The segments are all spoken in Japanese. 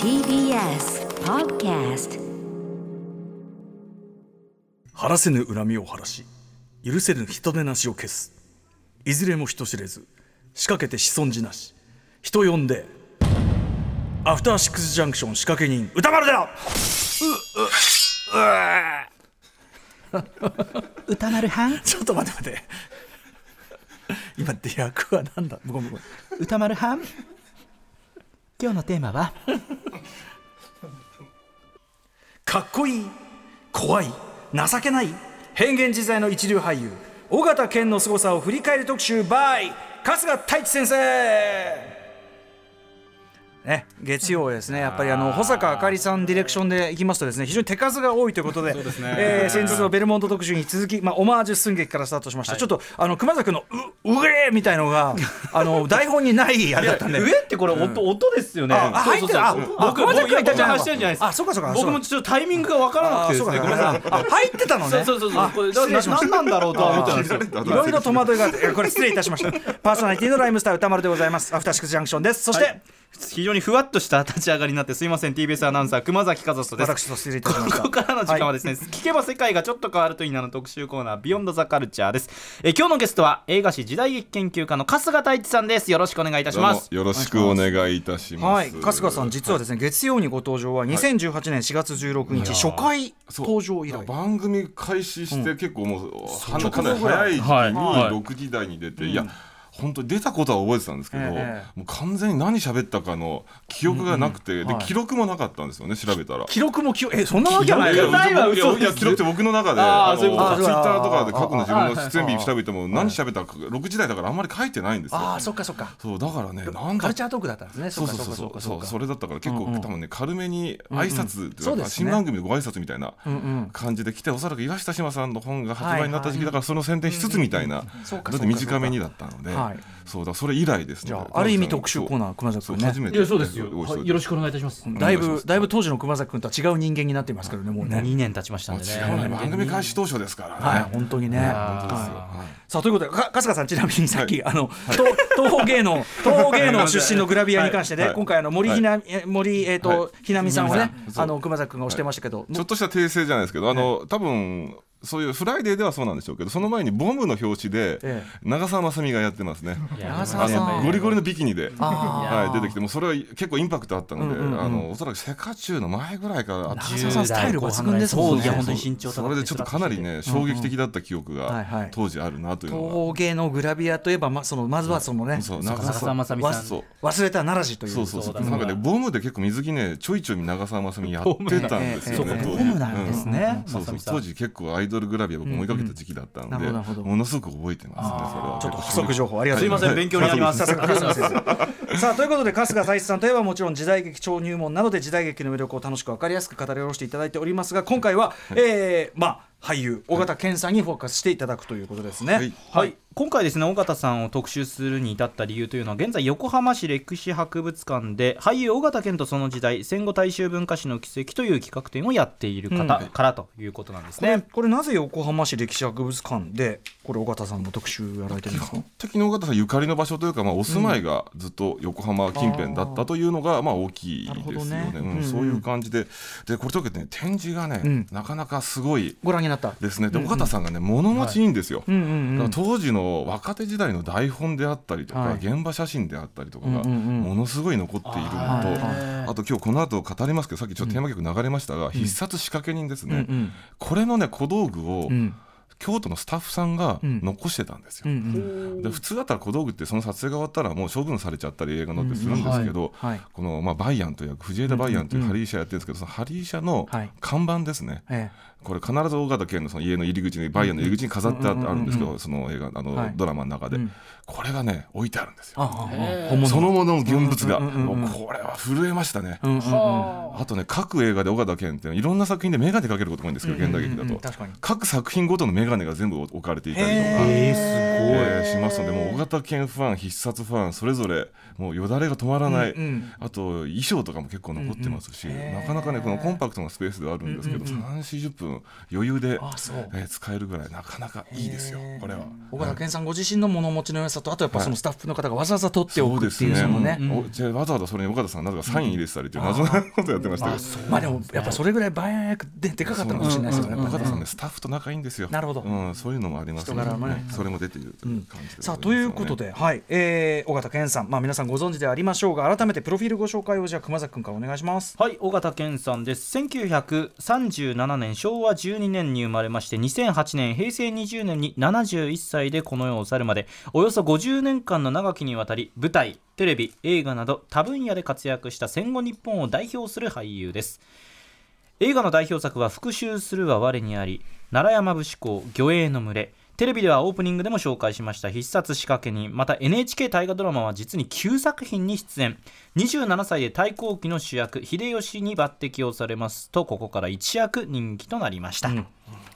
TBS Podcast 晴らせぬ恨みを晴らし許せぬ人手なしを消す。いずれも人知れず仕掛けて子孫寺なし。人呼んでアフターシックスジャンクション仕掛け人歌丸だ 歌丸はん ちょっと待って待って。今って役は何だ?ごめんごめん。歌丸はん今日のテーマは？かっこいい怖い情けない変幻自在の一流俳優尾形健の凄さを振り返る特集 by 春日太一先生。ね、月曜ですね、やっぱりあの保坂あかりさんディレクションでいきますとですね非常に手数が多いということでえー先日のベルモンド特集に続き、まあ、オマージュ寸劇からスタートしました、ちょっとあの熊崎君のう「うえー!」みたいのが あの台本にないあれだったんで上ってこれ音,、音ですよね。ああ入ってるあ僕あ熊崎君いたじゃないですか。あそうかそうか僕もちょっとタイミングが分からなくてね。ごめんなさい。あ入ってたのねそうそうそうあこれ失礼しましたななんだろうとは思ってたんですよ。いろいろ戸惑いがあって、えこれ失礼いたしました。パーソナリティのライムスター歌丸でございます。アフターシックスジャンクションです。そして、非常にふわっとした立ち上がりになってすいません TBS アナウンサー熊崎和人です。私と失礼いたしました。ここからの時間はですね、聞けば世界がちょっと変わるといいなの特集コーナービヨンドザカルチャーです。えー今日のゲストは映画史時代劇研究家の春日太一さんです。よろしくお願いいたします。よろしくお願いいたします。はい、春日さん、実はですね、月曜にご登場は2018年4月16日、初回そう登場以来。番組開始して結構もう、は直かなり早い時期にはいはい6時台に出て、いや本当に出たことは覚えてたんですけど、ええもう完全に何喋ったかの記憶がなくて、うんはい。で記録もなかったんですよね調べたら。記録も記憶、え、そんなわけはないよ。ないは僕いや嘘いや記録って僕の中でツイッターとかで過去の自分の出演日調べても何喋ったか6時台だからあんまり書いてないんですよ。ああ、そっかそっか。そうだからねなんだカルチャートークだったんですね。そうそうそうそう。そうそれだったから結構、多分ね軽めに挨拶っていうか、そうですね。新番組のご挨拶みたいなうんうん。感じで来ておそらく岩下志麻さんの本が発売になった時期だからその宣伝しつつみたいな、そうか。だって短めにだったので、はい。そうだそれ以来ですね。あ、ある意味特集コーナー、熊崎君ね。そう初めていやそうですよ。よろしくお願いいたします。だいぶだいぶ当時の熊崎君とは違う人間になっていますけどね、もうね。2年経ちましたんでね。番組開始当初ですからね、はい、本当にね。さあということでか春日さんちなみにさっき、あの東東方芸能 東方芸能出身のグラビアに関してね、今回あの森ひな、え森えっ、と、はい。ひなみさんをねあの熊崎君が押してましたけど、ちょっとした訂正じゃないですけどあの、多分そういうフライデーではそうなんでしょうけどその前にボムの表紙でえ長澤まさみがやってますね。長あのゴリゴリのビキニで、あはい、出てきてもうそれは結構インパクトあったので、うんうんうん。あのおそらくセカチュウの前ぐらいからあった長澤さんスタイル抜群ですもんねそういや本当に身長高くてそれでちょっとかなりね衝撃的だった記憶はいはい。が当時あるなというのが、東宝芸能グラビアといえばまそのまずはそのね、そう長澤まさみさん。忘れた奈良寺という。そうそうそう。なんかねボムで結構水着ねちょいちょい長澤まさみやってたんですよねボムなんですね。当時。結構アイドルグラビア僕も追いかけた時期だったのでものすごく覚えてますねそれは。ちょっと補足情報ありがとうございます。すいません勉強になります。さあということで春日太一さんといえばもちろん時代劇超入門などで時代劇の魅力を楽しく分かりやすく語り下ろしていただいておりますが今回は、えーまあ俳優尾形健さんにフォーカスしていただくということですね。はい。はい、今回ですね尾形さんを特集するに至った理由というのは現在横浜市歴史博物館で俳優尾形健とその時代戦後大衆文化史の奇跡という企画展をやっている方うん。からということなんですこれね。これなぜ横浜市歴史博物館でこれ尾形さんの特集やられてるんですか？的に尾形さんゆかりの場所というか、まあ、お住まいがずっと横浜近辺だったというのが、まあ、大きいですよなるほどね。ねうん。うん。うんそういう感じで。でこれとけてね展示がね、うん。なかなかすごいご覧になった。ですね。で尾形さんがね物持ちいいんですよ。当時の若手時代の台本であったりとか、はい。現場写真であったりとかがものすごい残っているのと、はいあと今日この後語りますけどさっきちょっとテーマ曲流れましたが、必殺仕掛け人ですね、これのね小道具をうん。京都のスタッフさんがうん。残してたんですよ。で普通だったら小道具ってその撮影が終わったらもう処分されちゃったり映画のってするんですけど、はいこの、まあ、バイアンという役藤枝バイアンというハリー社やってるんですけど、そのハリー社のはい。看板ですね、えこれ必ず大型県のその家の入り口にバイアンの入り口に飾ってああるんですけうんうんどその映画あの、はい。ドラマの中で、うん。これがね置いてあるんですよ。そのものの現物が、うんうんうんうんもうこれは震えましたね。うんうんうんあとね各映画で尾形健っていろんな作品で眼鏡かけることが多いんですけど現代劇だと、うんうん。うん確かに。各作品ごとの眼眼鏡が全部置かれていたりとか。えー、すごい、えーしますのでもう大型犬ファン必殺ファンそれぞれもうよだれが止まらない、うんうん。あと衣装とかも結構残ってますし、なかなかねこのコンパクトなスペースではあるんですけど、3 4 0分余裕でえー使えるぐらいなかなかいいですよこれは。小川健さんご自身の物持ちの良さとあとやっぱそのスタッフの方がわざわざ取っておくっていうですね。そのね。おじゃあわざわざそれに岡田さんなぜかサイン入れてたりっていう謎なことやってましたけど、まあでもやっぱそれぐらい番役ででかかったのかもしれないですよね岡田さんねスタッフと仲いいんですよ。なるほど。うん、そういうのもありますね。それも出ているさあということで、はい。えー、尾形健さん、まあ、皆さんご存知でありましょうが改めてプロフィールご紹介をじゃあ熊崎君からお願いします。はい、尾形健さんです。1937年、昭昭和12年に生まれまして、2008年、平成20年に71歳でこの世を去るまで、およそ50年間の長きにわたり、舞台、テレビ、映画など多分野で活躍した戦後日本を代表する俳優です。映画の代表作は「復讐するは我にあり」「楢山節子魚影の群れ」テレビではオープニングでも紹介しました。必殺仕掛け人。また NHK 大河ドラマは実に9作品に出演。27歳で太閤記の主役秀吉に抜擢をされますとここから一躍人気となりました、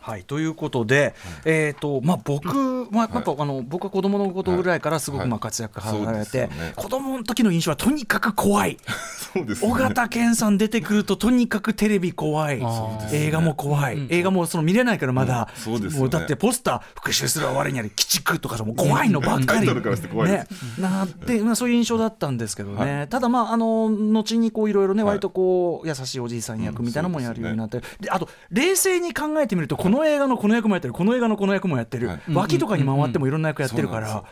はい、ということで、えーとまあ、僕、まあやっぱあの僕は子供のことぐらいからすごくはいまあ活躍されて、ですよね。子供の時の印象はとにかく怖い。そうですね。尾形健さん出てくるととにかくテレビ怖い、映画も怖い、映画もその見れないからまだ、うん。そうですもうだってポスター「復讐するは我にあり鬼畜」とかさもう怖いのばっかり、ね、なって、まあ、そういう印象だったんですけどね、ただまああの後にこういろいろねはい。割とこう優しいおじいさん役みたいなのもやるようになって、であと冷静に考えてみるとこの映画のこの役もやってる。この映画のこの役もやってる、はい。脇とかに回ってもいろんな役やってるから、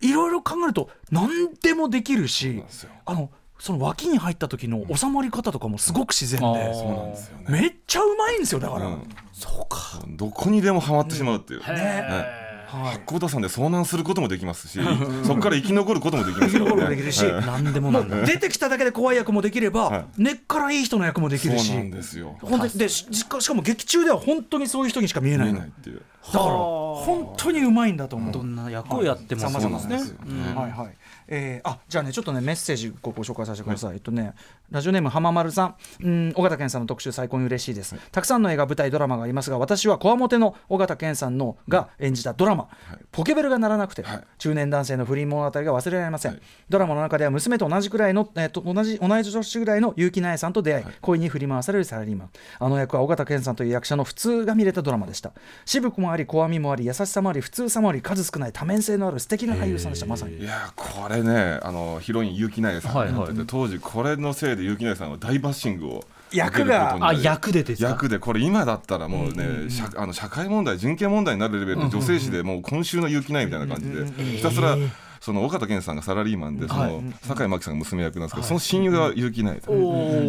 いろいろ考えると何でもできるしあのその脇に入った時の収まり方とかもすごく自然で、そうなんですよね。めっちゃうまいんですよだから。うん。どこにでもハマってしまうっていう、はい八甲田山で遭難することもできますし、そこから生き残ることもできますよ生き残ることもねできるし、はい。何でもなんだ 出てきただけで怖い役もできれば、はい。根っからいい人の役もできるし。そうなんですよ。本当にでししかも劇中では本当にそういう人にしか見えな見えいのないっていう。だから本当にうまいんだと思う、どんな役をやっても様々そうですね。はいはいえーあじゃあねちょっとねメッセージごご紹介させてください、えっとねラジオネーム浜丸さん。うん尾形健さんの特集最高に嬉しいです、たくさんの映画舞台ドラマがありますが私はこわもての尾形健さんのが演じたドラマ、ポケベルが鳴らなくて、はい。中年男性の不倫物語が忘れられません、はい。ドラマの中では娘と同じくらいの、えーと同じ同じ年ぐらいの結城苗さんと出会い、恋に振り回されるサラリーマンあの役は尾形健さんという役者の普通が見れたドラマでした。渋くもあり怖みもあり優しさもあり普通さもあり数少ない多面性のある素敵な俳優さんでした。まさに。いやーこれねあのヒロイン結城苗さんがやってて、当時これのせいで結城苗さんは大バッシングを役があ役でですか？役でこれ今だったらもうね、社あの社会問題人権問題になるレベルで女性誌でもう今週の結城ないみたいな感じでひたすらその岡田健さんがサラリーマンでその酒井真紀さんが娘役なんですけどその親友が結城ない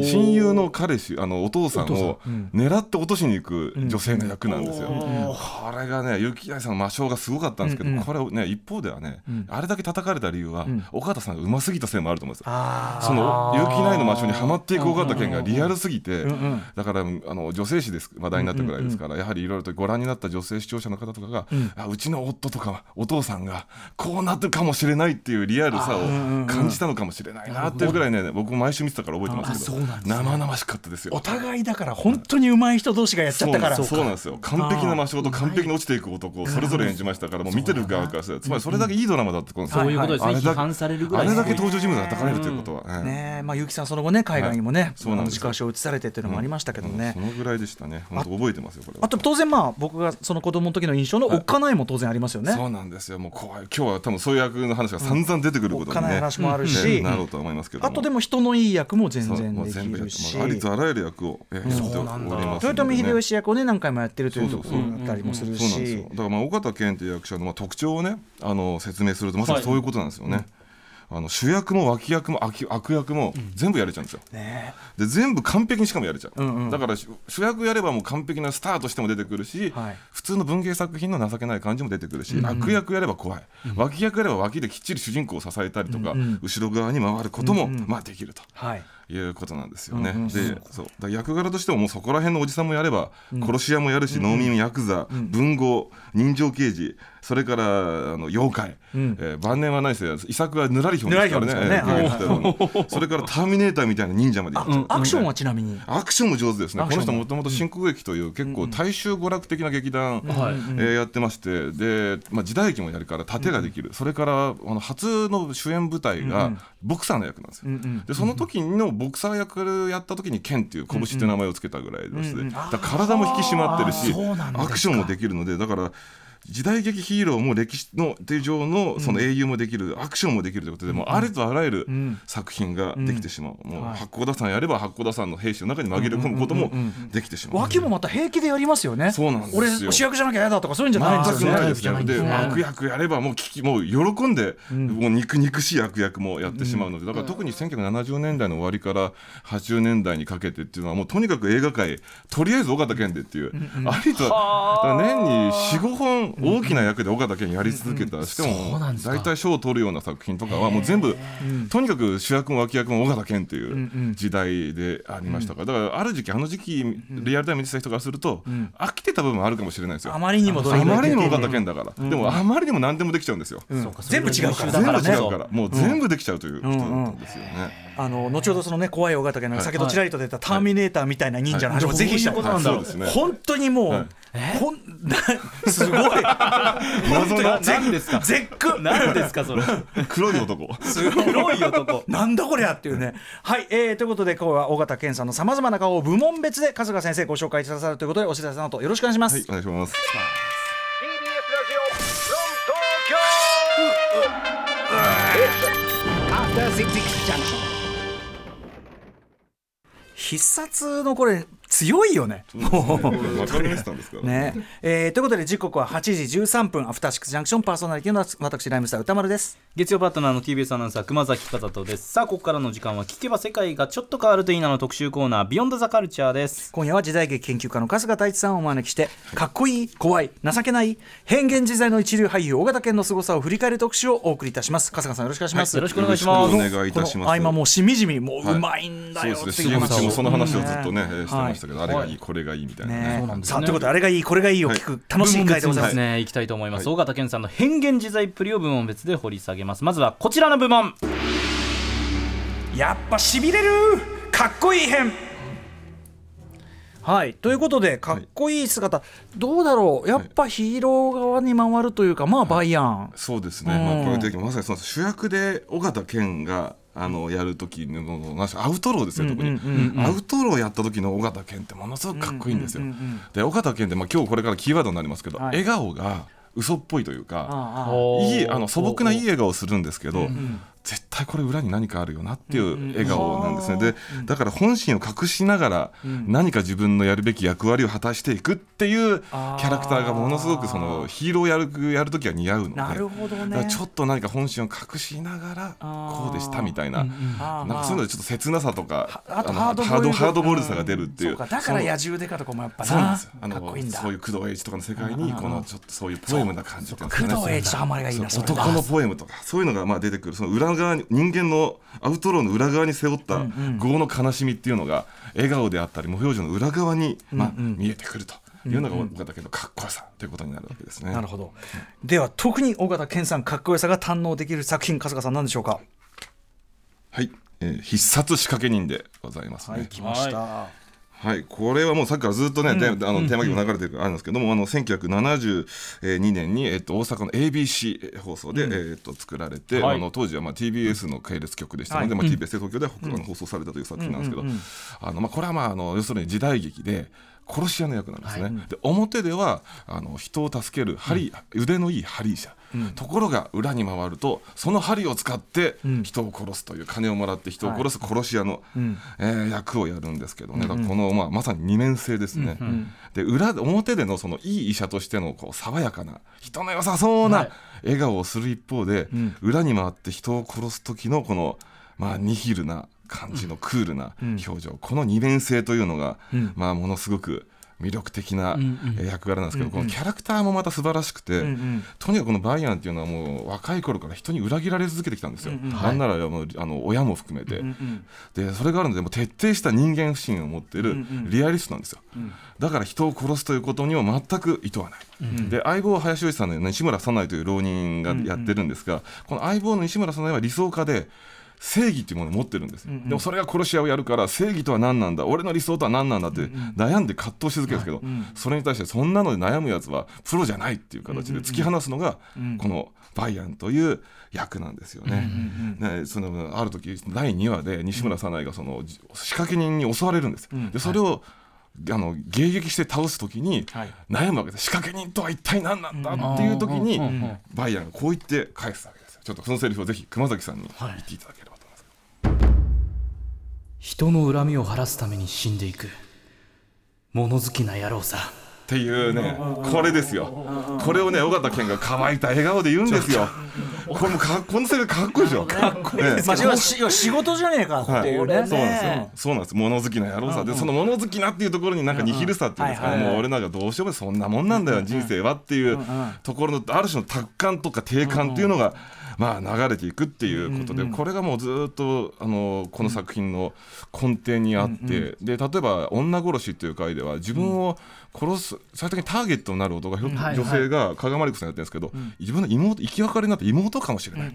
親友の彼氏あのお父さんを狙って落としに行く女性の役なんですよ。これがね結城ないさんの魔性がすごかったんですけどこれね一方ではねあれだけ叩かれた理由は岡田さんがうますぎたせいもあると思うんですよ。その結城ないの魔性にはまっていく尾形健がリアルすぎて、だからあの女性誌です話題になったぐらいですから、やはりいろいろとご覧になった女性視聴者の方とかが、あうちの夫とかお父さんがこうなってるかもしれないっていうリアルさを感じたのかもしれないなっていうぐらいね僕も毎週見てたから覚えてますけど、生々しかったですよ。お。互いだから本当に上手い人同士がやっちゃったから。そうなんですよ。完璧な魔性と完璧に落ちていく男をそれぞれ演じましたからもう見てる側からつまりそれだけいいドラマだってことですよ。そういうことですね、あれだ批判されるぐらあい。ですねれだけ登場人物が叩かれるということは。ねねまあ結城さんその後ね海外にもね、そうなんですよ。軸足を移されてっていうのもありましたけどね、そのぐらいでしたね。本当覚えてますよこれは。あと当然まあ僕がその子供の時の印象のおっかないも当然ありますよね、そうなんですよ。もう怖い。今日は多分そういう役の話が散々出てくるおっかないことにね話もあるねし、なろうとは思いますけどあとでも人のいい役も全然できるし。ありとあらゆる役をえーやっております。豊臣秀吉役をね何回もやってるというところだったりもするそうなんですよしだからまあ健という役者のまあ特徴をねあの説明するとまさにそういうことなんですよね、あの主役も脇役も悪悪役も全部やれちゃうんですよ、ね。で全部完璧にしかもやれちゃう、んうんだから主主役やればもう完璧なスターとしても出てくるし、はい。普通の文芸作品の情けない感じも出てくるし、悪役やれば怖い、脇役やれば脇できっちり主人公を支えたりとか、後ろ側に回ることも、まあできると。はい。いうことなんですよね。でそう。だから役柄としてももうそこら辺のおじさんもやれば、殺し屋もやるし、農民ヤクザ、文豪人情刑事それからあの妖怪、えー晩年はないですよ。遺作はぬらりひょんですからね。ね。えーゲゲゲの。それからターミネーターみたいな忍者までうアクションはちなみに？アクションも上手ですね、この人もともと新喜劇という結構大衆娯楽的な劇団、はい。えーやってまして。で、まあ、時代劇もやるから盾ができる、それからあの初の主演舞台がボクサーの役なんですよ、でその時のボクサー役やった時にケンっていう拳っていう名前をつけたぐらいです。ね、だから体も引き締まってるしアクションもできるのでだから時代劇ヒーローも歴史の手上のその英雄もできる、アクションもできるということで、もうありとあらゆる作品ができてしまう、もう八甲田山やれば八甲田山の兵士の中に紛れ込むこともできてしまう。脇もまた平気でやりますよね。そうなんですよ。俺主役じゃなきゃ嫌だとかそういうんじゃないんですよね。で悪役やればもう聞きもう喜んで、もう肉肉しい悪役もやってしまうので、だから特に1970年代の終わりから80年代にかけてっていうのはもうとにかく映画界とりあえず尾形健でっていう、ありとだから年に45本大きな役で尾形健やり続けた、しかも大体賞を取るような作品とかはもう全部とにかく主役も脇役も尾形健っていう時代でありましたから、だからある時期あの時期リアルタイム見てた人からすると飽きてた部分あるかもしれないですよ。あ。まりにもどれあまりにも尾形健だから、でもあまりにも何でもできちゃうんですよ、全部違うから。全部だからね。違うから、もう全部できちゃうという人だったんですよね。あの後ほどそのね怖い尾形健の先ほどちらりと出たターミネーターみたいな忍者の話もぜひしたい。本当にもう、はいほんなすごい。謎の何ですか？絶句。何ですか？それ。黒い男。黒い男。なんだこりゃっていうね。はい、えー、ということで今日は尾形健さんのさまざまな顔を部門別で春日先生ご紹介くださるということでお知らせの後よろしくお願いします。はい、お願いします。After Six Junction. 必殺のこれ強いよね。もうわかりましたん。ですから。ね。えーということで時刻は8時13分アフターシックスジャンクションパーソナリティの私ライムスター歌丸です。月曜パートナーの TBS アナウンサー熊崎和人です。さあここからの時間は聞けば世界がちょっと変わるといいなの特集コーナービヨンドザカルチャーです。今夜は時代劇研究家の春日太一さんをお招きしてかっこいい怖い情けない変幻自在の一流俳優尾形健の凄さを振り返る特集をお送りいたします。春日さんよろしくお願いします、よろしくお願いします。お願いいたします。この合間もうしみじみもうはいうまいんだよってそうですね。もその話をずっとね、えーしてましたけど、はいあれがい。い、これがいいみたいなね。ね。さあということであれがいいこれがいいを聞く楽しい回でございます、ね、い。きたいと思います、尾形健さんの変幻自在っぷりを部門別で掘り下げます。まずはこちらの部門。やっぱしびれる。かっこいい編はい。ということでかっこいい姿、どうだろう。やっぱヒーロー側に回るというかまあバイアン、そうですね。まあこれでまさにその主役で尾形健があのやる時のアウトローですよ特に、アウトローやった時の尾形健ってものすごくかっこいいんですよ。で尾形健ってまあ今日これからキーワードになりますけど、はい。笑顔が嘘っぽいというか。いいあの素朴ないい笑顔をするんですけど、絶対これ裏に何かあるよなっていう笑顔なんですね、でだから本心を隠しながら何か自分のやるべき役割を果たしていくっていうキャラクターがものすごくそのヒーローやるやる時は似合うので。なるほどね。ちょっと何か本心を隠しながらこうでしたみたいな。なんかそういうのでちょっと切なさとかあとのハードボードボイルドさが出るっていう。そうか。だから野獣デカとかもやっぱそうなんなですよ。あのかっこいいんだ。そういう工藤英一とかの世界にこのちょっとそういうポエムな感じっていうんですか。ね工藤英一とハマりがいいな男のポエムとかそういうのがまあ出てくる。その裏側に人間のアウトローの裏側に背負った業の悲しみっていうのが笑顔であったり無表情の裏側にまあ見えてくるというのが尾形健のかっこよさということになるわけですね。なるほど。では特に尾形健さんかっこよさが堪能できる作品春日さん何でしょうか？はい、えー必殺仕掛け人でございますね。はい来ました、はい、これはもうさっきからずっとね、であのテーマ曲流れてるあるんですけども、あの1972年に、えっと、大阪の ABC 放送で、えっと、作られて、はい。あの当時はまあ TBS の系列局でしたので、まあ、TBS で東京で、あの放送されたという作品なんですけど、あのまあ、これはまああの要するに時代劇で殺し屋の役なんですね、で表ではあの人を助ける針、腕のいいハリー者、ところが裏に回るとその針を使って人を殺すという金をもらって人を殺す殺し屋の、えー役をやるんですけどね、だからこの、まあ、まさに二面性ですね、で裏表でのそのいい医者としてのこう爽やかな人の良さそうはない。笑顔をする一方で、裏に回って人を殺す時のこの、まあ、ニヒルな感じのクールな表情、この二面性というのが、まあ、ものすごく魅力的な役柄なんですけど、このキャラクターもまた素晴らしくて、とにかくこのバイアンっていうのはもう若い頃から人に裏切られ続けてきたんですよ、なんならもうあの親も含めて、でそれがあるのでもう徹底した人間不信を持っているリアリストなんですよ、だから人を殺すということには全く意図はない、で相棒は林芳さんの西村早苗という浪人がやってるんですが、この相棒の西村早苗は理想家で正義っていうものを持ってるんですよ、うんうん。でもそれが殺し屋をやるから正義とは何なんだ俺の理想とは何なんだって悩んで葛藤し続けるんですけど、ん。それに対してそんなので悩むやつはプロじゃないっていう形で突き放すのがん。このバイアンという役なんですよね。ねそのある時第2話で西村早苗がそのじ仕掛け人に襲われるんですでそれを、あの迎撃して倒す時にはい。悩むわけです。仕掛け人とは一体何なんだっていう時にうんうんうんうんバイアンがこう言って返すわけですよ。ちょっとそのセリフをぜひ熊崎さんに言っていただければ。と思い人の恨みを晴らすために死んでいく。物好きな野郎さ。っていうねこれですよ。これをね尾形健が乾いた笑顔で言うんですよ。これもかこのセリフかっこいいでしょ。かっこいい。ですまあ、仕事じゃねえかっていうね、はい、そうなんですよ。そうなんです。物好きな野郎さ。で、その物好きなっていうところになんかニヒルさっていうんですかもう俺なんかどうしようもそんなもんなんだよ、人生はっていうところのある種の達観とか定感っていうのが。まあ流れていくっていうことで、これがもうずっとあのこの作品の根底にあって、で例えば「女殺し」っていう回では自分を殺す最終的にターゲットになる男が、はい女性が加賀まりこさんやってるんですけど、自分の妹生き別れになった妹かもしれない、っ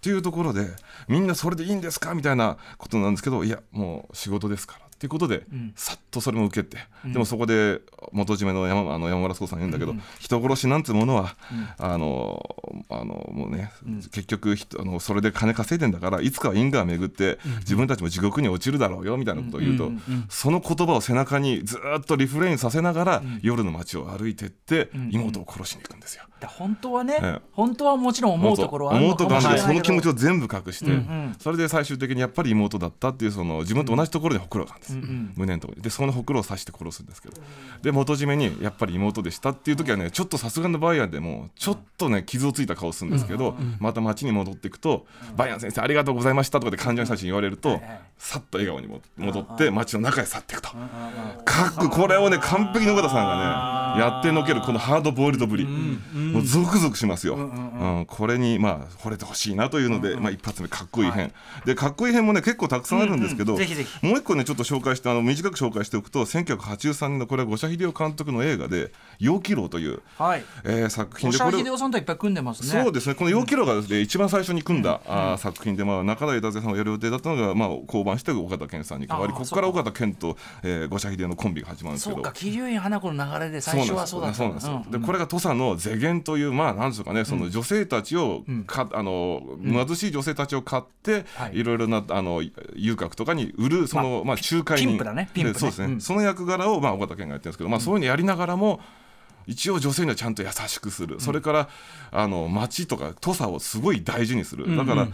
ていうところでみんなそれでいいんですか？みたいなことなんですけどいやもう仕事ですからっていうことで、さっとそれも受けて、でもそこで元締めの山あの山村壮さん言うんだけど、人殺しなんてものは、あのあのもうね、結局人あのそれで金稼いでんだからいつかは因果を巡って、自分たちも地獄に落ちるだろうよみたいなことを言うと、その言葉を背中にずっとリフレインさせながら、夜の街を歩いてって、妹を殺しに行くんですよ。だ本当はね、ええ。本当はもちろん思うところはあるのかもしれろでその気ないけど持ちを全部隠して、んそれで最終的にやっぱり妹だったっていうその自分と同じところにほくろがあるんです、胸のところに。でそのほくろを刺して殺すんですけど。で元締めにやっぱり妹でしたっていう時はねちょっとさすがのバイアンでもちょっとね傷をついた顔するんですけど、また街に戻っていくと「バイアン先生ありがとうございました」とかで患者さんに言われるとさっと笑顔にも戻って街の中へ去っていくと。かっここれをね完璧に尾形さんがねやってのけるこのハードボイルドぶり、もうゾクゾクしますよ、うんこれにまあ惚れてほしいなというので、まあ、一発目かっこいい編、でかっこいい編もね結構たくさんあるんですけど、うんうんぜひぜひ。もう一個ねちょっと紹介してあの短く紹介しておくと1983年のこれは五社秀夫監督の映画で「陽気楼」という、はい。えー作品でこれ秀夫さんといっぱい組んでますね。そうですね。この「陽気楼」がですね、一番最初に組んだ、あー作品で、まあ、中台達也さんがやる予定だったのが、まあ、降板して岡田健さんに代わりここから岡田健と、えー、五社秀夫のコンビが始まるんですけど。そうか桐生院花子の流れで最初はそうだった。そうなんですよ、うんでこれが土佐の世間というまあなんでしょうかねその女性たちをか、あの貧しい女性たちを買って、はい。い、ろいろなあの遊郭とかに売るその、まあ仲介人ピンプだね。ピンプね。でそうですね、うん。その役柄をまあ岡田健がやってるんですけど、まあそういうのやりながらも一応女性にはちゃんと優しくする、それからあの町とか土佐をすごい大事にする、だから、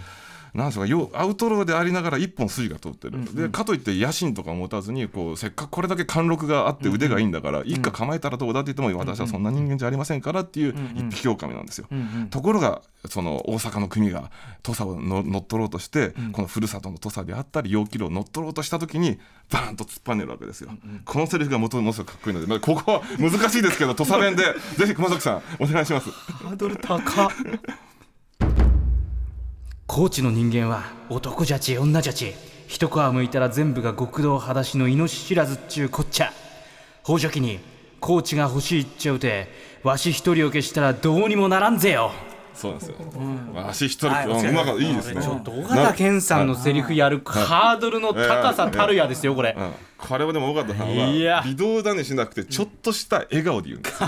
なんでしょうかよアウトローでありながら一本筋が通ってる、でかといって野心とか持たずにこうせっかくこれだけ貫禄があって腕がいいんだから、一家構えたらどうだって言っても私はそんな人間じゃありませんからっていう一匹狼なんですよ。ところがその大阪の国が土佐をの乗っ取ろうとして、このふるさとの土佐であったり陽気炉を乗っ取ろうとした時にバーンと突っぱねるわけですよ。このセリフがものすごくかっこいいので、まあ、ここは難しいですけど土佐弁で ぜひ熊崎さんお願いします。ハードル高っ高知の人間は男じゃち女じゃち一皮むいたら全部が極道裸足の命知らずっちゅうこっちゃ。宝石に高知が欲しいっちゃうてわし一人を消したらどうにもならんぜよ。そうなんですよ。まあ足一人、はいうまかいいですね。ちょっと尾形健さんのセリフやるハードルの高さたるやですよこれ。うん。これはでも尾形さんいや。は微動だにしなくてちょっとした笑顔で言うんです。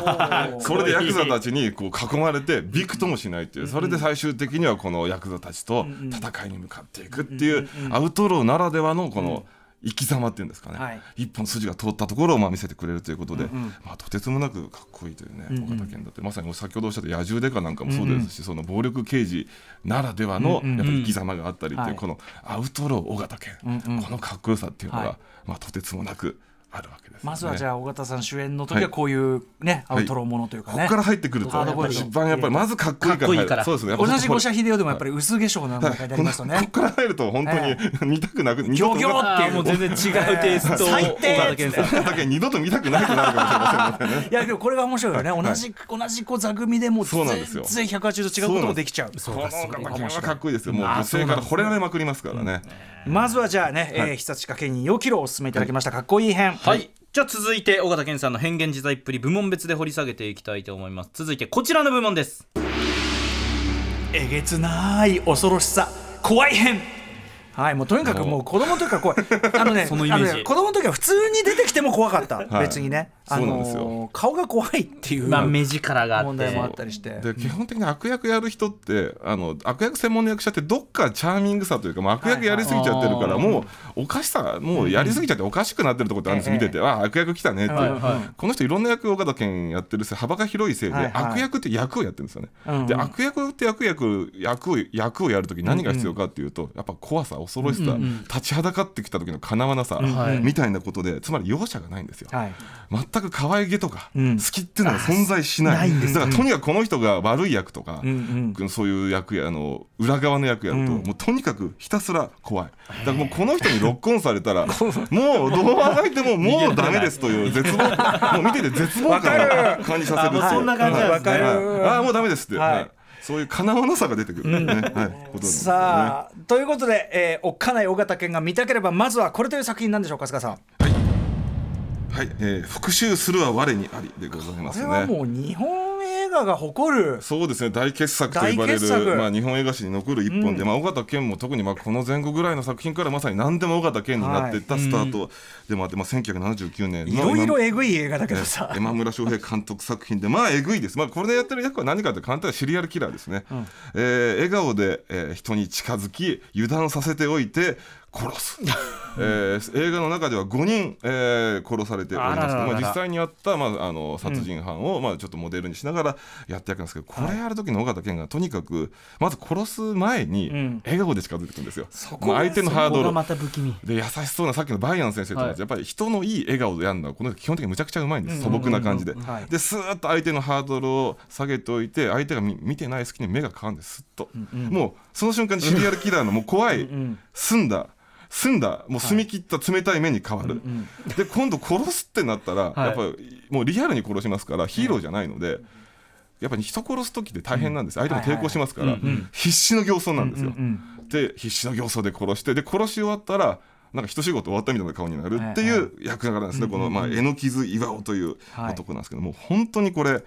そ れでヤクザたちにこう囲まれてびくともしないっていう。それで最終的にはこのヤクザたちと戦いに向かっていくっていうアウトローならではのこの生き様っていうんですかね、はい。一本筋が通ったところをまあ見せてくれるということで、まあ、とてつもなくかっこいいというね尾形健だってまさに先ほどおっしゃった野獣デカなんかもそうですし、その暴力刑事ならではのやっぱり生き様があったりっていう、はい。このアウトロー尾形健、このかっこよさっていうのが、はい。まあ、とてつもなくあるわけですよね、まずはじゃあ尾形さん主演の時ははい。こういうね、アウトローものというかね、ここから入ってくると一番やっぱりまずかっこいいからかっこいいから。そうですね。同じ五社秀夫でもやっぱり薄化粧なんか書いてありますよね。ここから入ると本当に見たくなくギョギョあーもう全然違うテイスト。を最低。岡田健さんだけ二度と見たくなくなるかもしれませんのでね。いやでもこれが面白いよね、同じ同じこう座組でもそうなんですよ。全然180度違うこともできちゃう。この岡田健はかっこいいですよ。もう女性から惚れられまくりますからね。まずはじゃあね、えー、久近家に4キロお勧めいただきました、かっこいい編はい。じゃあ続いて尾形健さんの変幻自在っぷり部門別で掘り下げていきたいと思います。続いてこちらの部門です。えげつない恐ろしさ。怖い編はいもうとにかくもう。子供の時から怖い。あのねそのイメージ。あのね子供の時は普通に出てきても怖かった、はい。別にね。そうなんですよ。のー顔が怖いっていうまあ目力があって。問題もあったりして。で基本的に悪役やる人ってあの悪役専門の役者ってどっかチャーミングさというかもう悪役やりすぎちゃってるから、もうおかしさもうやりすぎちゃっておかしくなってるところってあるんです、見てて、あ悪役来たねって。いう、はいはい。この人いろんな役を岡田健やってるせい幅が広いせいで、はいはい。悪役って役をやってるんですよね、で悪役って役役役を役をやるとき何が必要かっていうと、やっぱ怖さ恐ろしさ、立ちはだかってきた時のかなわなさ、はい。みたいなことでつまり容赦がないんですよ、はい。全く可愛げとか、うん。好きっていうのが存在しない。だからとにかくこの人が悪い役とか、うんそういう役やあの裏側の役やると、うん。もうとにかくひたすら怖い。だからもうこの人にロックオンされたら もうどうあがいてももうダメですという絶望もう見てて絶望感を感じさせるっていう。あもうそんな感じなんですね。はいああもうダメですって、はい。はいそういうかなわなさが出てくる、ね。さあということで、えー、おっかない尾形健が見たければまずはこれという作品なんでしょうか春日さんはい、えー復讐するは我にありでございますね。これはもう日本映画が誇る。そうですね大傑作と呼ばれる、まあ、日本映画史に残る一本で、まあ、尾形健も特にまあこの前後ぐらいの作品からまさに何でも尾形健になっていったスタートでもあって、まあ、1979年いのろいろえぐい映画だけどさ。山村翔平監督作品でまあえぐいです、まあ、これでやってる役は何かというと簡単なシリアルキラーですね、えー笑顔で、えー人に近づき油断させておいて殺す、えー映画の中では5人、えー殺されております。まあ、実際にあった、まあ、あの殺人犯を、まあ、ちょっとモデルにしながらやってやくんですけどこれやる時の尾形健がとにかくまず殺す前にん。笑顔で近づいてくるんですよ、こまあ、相手のハードル。ここがまた不気味。で優しそうなさっきのバイアン先生と同じ、はい。やっぱり人のいい笑顔でやるのはこの人基本的にむちゃくちゃうまいんです、素朴な感じで、はい。でスーッと相手のハードルを下げておいて相手が見見てない隙に目が変わるんです。すっと、もうその瞬間にシリアルキラーのもう怖い、澄んだ澄んだもう澄み切った冷たい目に変わる、で今度殺すってなったら、はい。やっぱりもうリアルに殺しますからヒーローじゃないので、やっぱり人殺す時って大変なんです、相手も抵抗しますから、必死の形相なんですよ、で必死の形相で殺してで殺し終わったらなんか一仕事終わったみたいな顔になるっていう役柄なんですね、この、まあ、榎傷岩尾というはい。男なんですけども、本当にこれ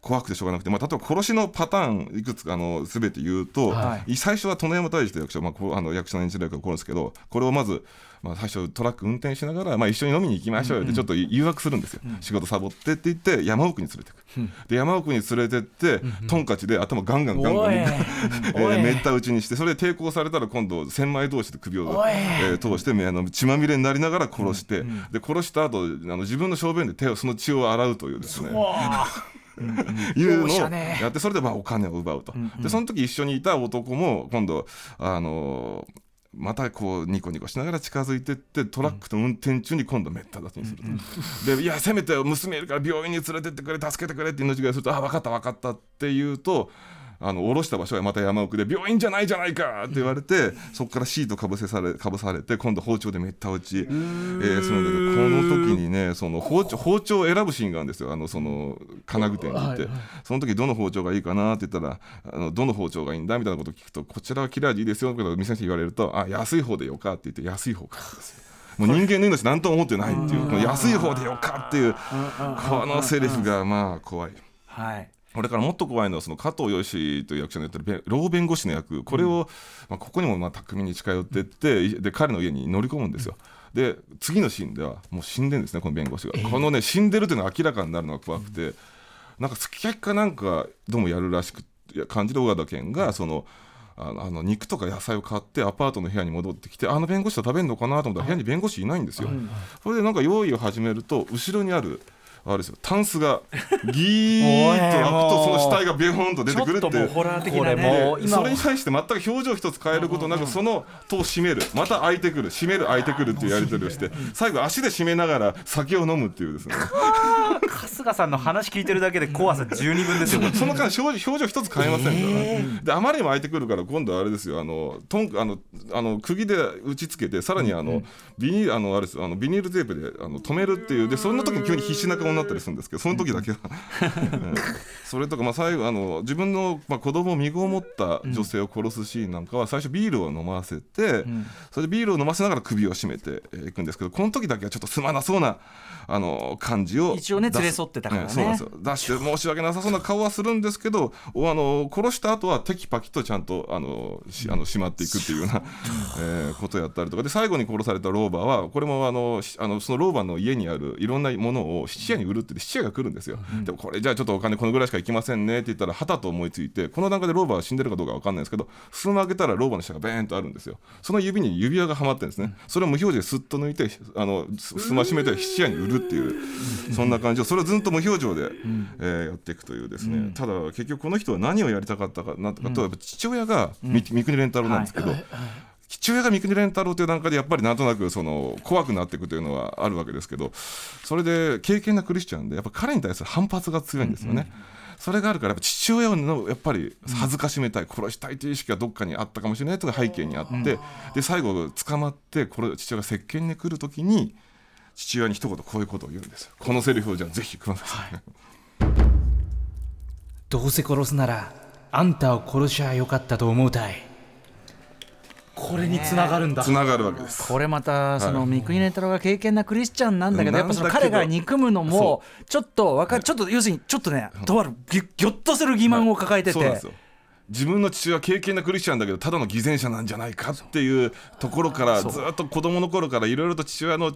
怖くてしょうがなくて、まあ、例えば殺しのパターンいくつかあの全て言うと、は最初は殿山大治という役者、まあ、あの役者の演じる役が起こるんですけどこれをまず、まあ、最初トラック運転しながら、まあ、一緒に飲みに行きましょうよってちょっと誘惑するんですよ、仕事サボってって言って山奥に連れてく、で山奥に連れてって、トンカチで頭ガンガンガンガン、えーめった打ちにしてそれで抵抗されたら今度千枚同士で首を、えー通してめあの血まみれになりながら殺して、で殺した後あの自分の小便で手をその血を洗うというですねいうのをやってそれでまあお金を奪うと、でその時一緒にいた男も今度あのーまたこうニコニコしながら近づいてってトラックの運転中に今度めった立ちにすると、でいやせめて娘いるから病院に連れてってくれ助けてくれって命がけするとあ分かった分かったって言うとあの降ろした場所はまた山奥で病院じゃないじゃないかって言われてそこからシートかぶせされかぶされて今度包丁でめった打ち、えーするんだけどこの時にねその包丁包丁を選ぶシーンがあるんですよ。あのその金具店に行って、その時どの包丁がいいかなって言ったらあのどの包丁がいいんだみたいなことを聞くとこちらは切れ味いいですよって店の人に言われるとあ安い方でよかって言って安い方か。もう人間の命何とも思ってないっていうこの安い方でよかっていうこのセリフがまあ怖い。はいこれからもっと怖いのはその加藤義という役者のやってるべ老弁護士の役。これを、まあ、ここにもまあ巧みに近寄ってってで彼の家に乗り込むんですよ。で次のシーンではもう死んでるんですねこの弁護士が、このね死んでるというのが明らかになるのが怖くて、なんかすき焼きかなんかどうもやるらしく感じで尾形健がその。あのあの肉とか野菜を買ってアパートの部屋に戻ってきてあの弁護士は食べるのかなと思ったら部屋に弁護士いないんですよ。それでなんか用意を始めると後ろにあるあれですよ。タンスが ギーッと開くとその死体がビヨーンと出てくるっていう。ちょっともうホラー的なね。それに対して全く表情一つ変えることなくその戸を閉める。また開いてくる。閉める開いてくるっていうやり取りをして最後足で閉めながら酒を飲むっていうですね。春日さんの話聞いてるだけで怖さ十二分ですよ。その間表情表情一つ変えませんから、であまりにも開いてくるから今度はあれですよ。あのトンあのあの釘で打ち付けてさらにあの、ビニールあのあれですあのビニールテープであの止めるっていう。でその時に急に必死な顔になったりするんですけどその時だけは、うん。それとか、まあ、最後あの自分の、まあ、子供を身ごもった女性を殺すシーンなんかは最初ビールを飲ませて、それでビールを飲ませながら首を絞めてえーいくんですけどこの時だけはちょっとすまなそうなあの感じを一応ね連れ添ってたからね。そうなんですよ出して申し訳なさそうな顔はするんですけどおあの殺した後はテキパキとちゃんとあのしあのしまっていくっていうような、えーことをやったりとか。で最後に殺された老婆はこれもあのしあのその老婆の家にあるいろんなものを質屋に売るって質屋が来るんですよ、でもこれじゃあちょっとお金このぐらいしかいきませんねって言ったらはたと思いついてこの段階で老婆は死んでるかどうかわかんないんですけど進ま開けたら老婆の下がベーンとあるんですよ。その指に指輪がはまってるんですね。それを無表情ですっと抜いてあのすすましめて質屋に売るっていうそんな感じをそれをずっと無表情で、えーやっていくというですね、ただ結局この人は何をやりたかったかなとかと、やっぱ父親がみ三國連太郎なんですけど、父親が三國連太郎という段階でやっぱりなんとなくその怖くなっていくというのはあるわけですけどそれで敬虔なクリスチャンでやっぱ彼に対する反発が強いんですよね。それがあるからやっぱ父親のやっぱり恥ずかしめたい殺したいという意識がどっかにあったかもしれないというのが背景にあって、で最後捕まってこれ父親が接見に来る時に父親に一言こういうことを言うんですよ。このセリフをじゃあぜひください、どうせ殺すならあんたを殺しゃよかったと思うたいこれに繋がるんだ。つながるわけです。これまたその三國連太郎が敬虔なクリスチャンなんだけどやっぱその彼が憎むのもちょっとわかるちょっと要するにちょっとねとあるぎぎょっとする欺瞞を抱えてて。自分の父親は敬虔なクリスチャンだけどただの偽善者なんじゃないかっていうところからずっと子供の頃からいろいろと父親の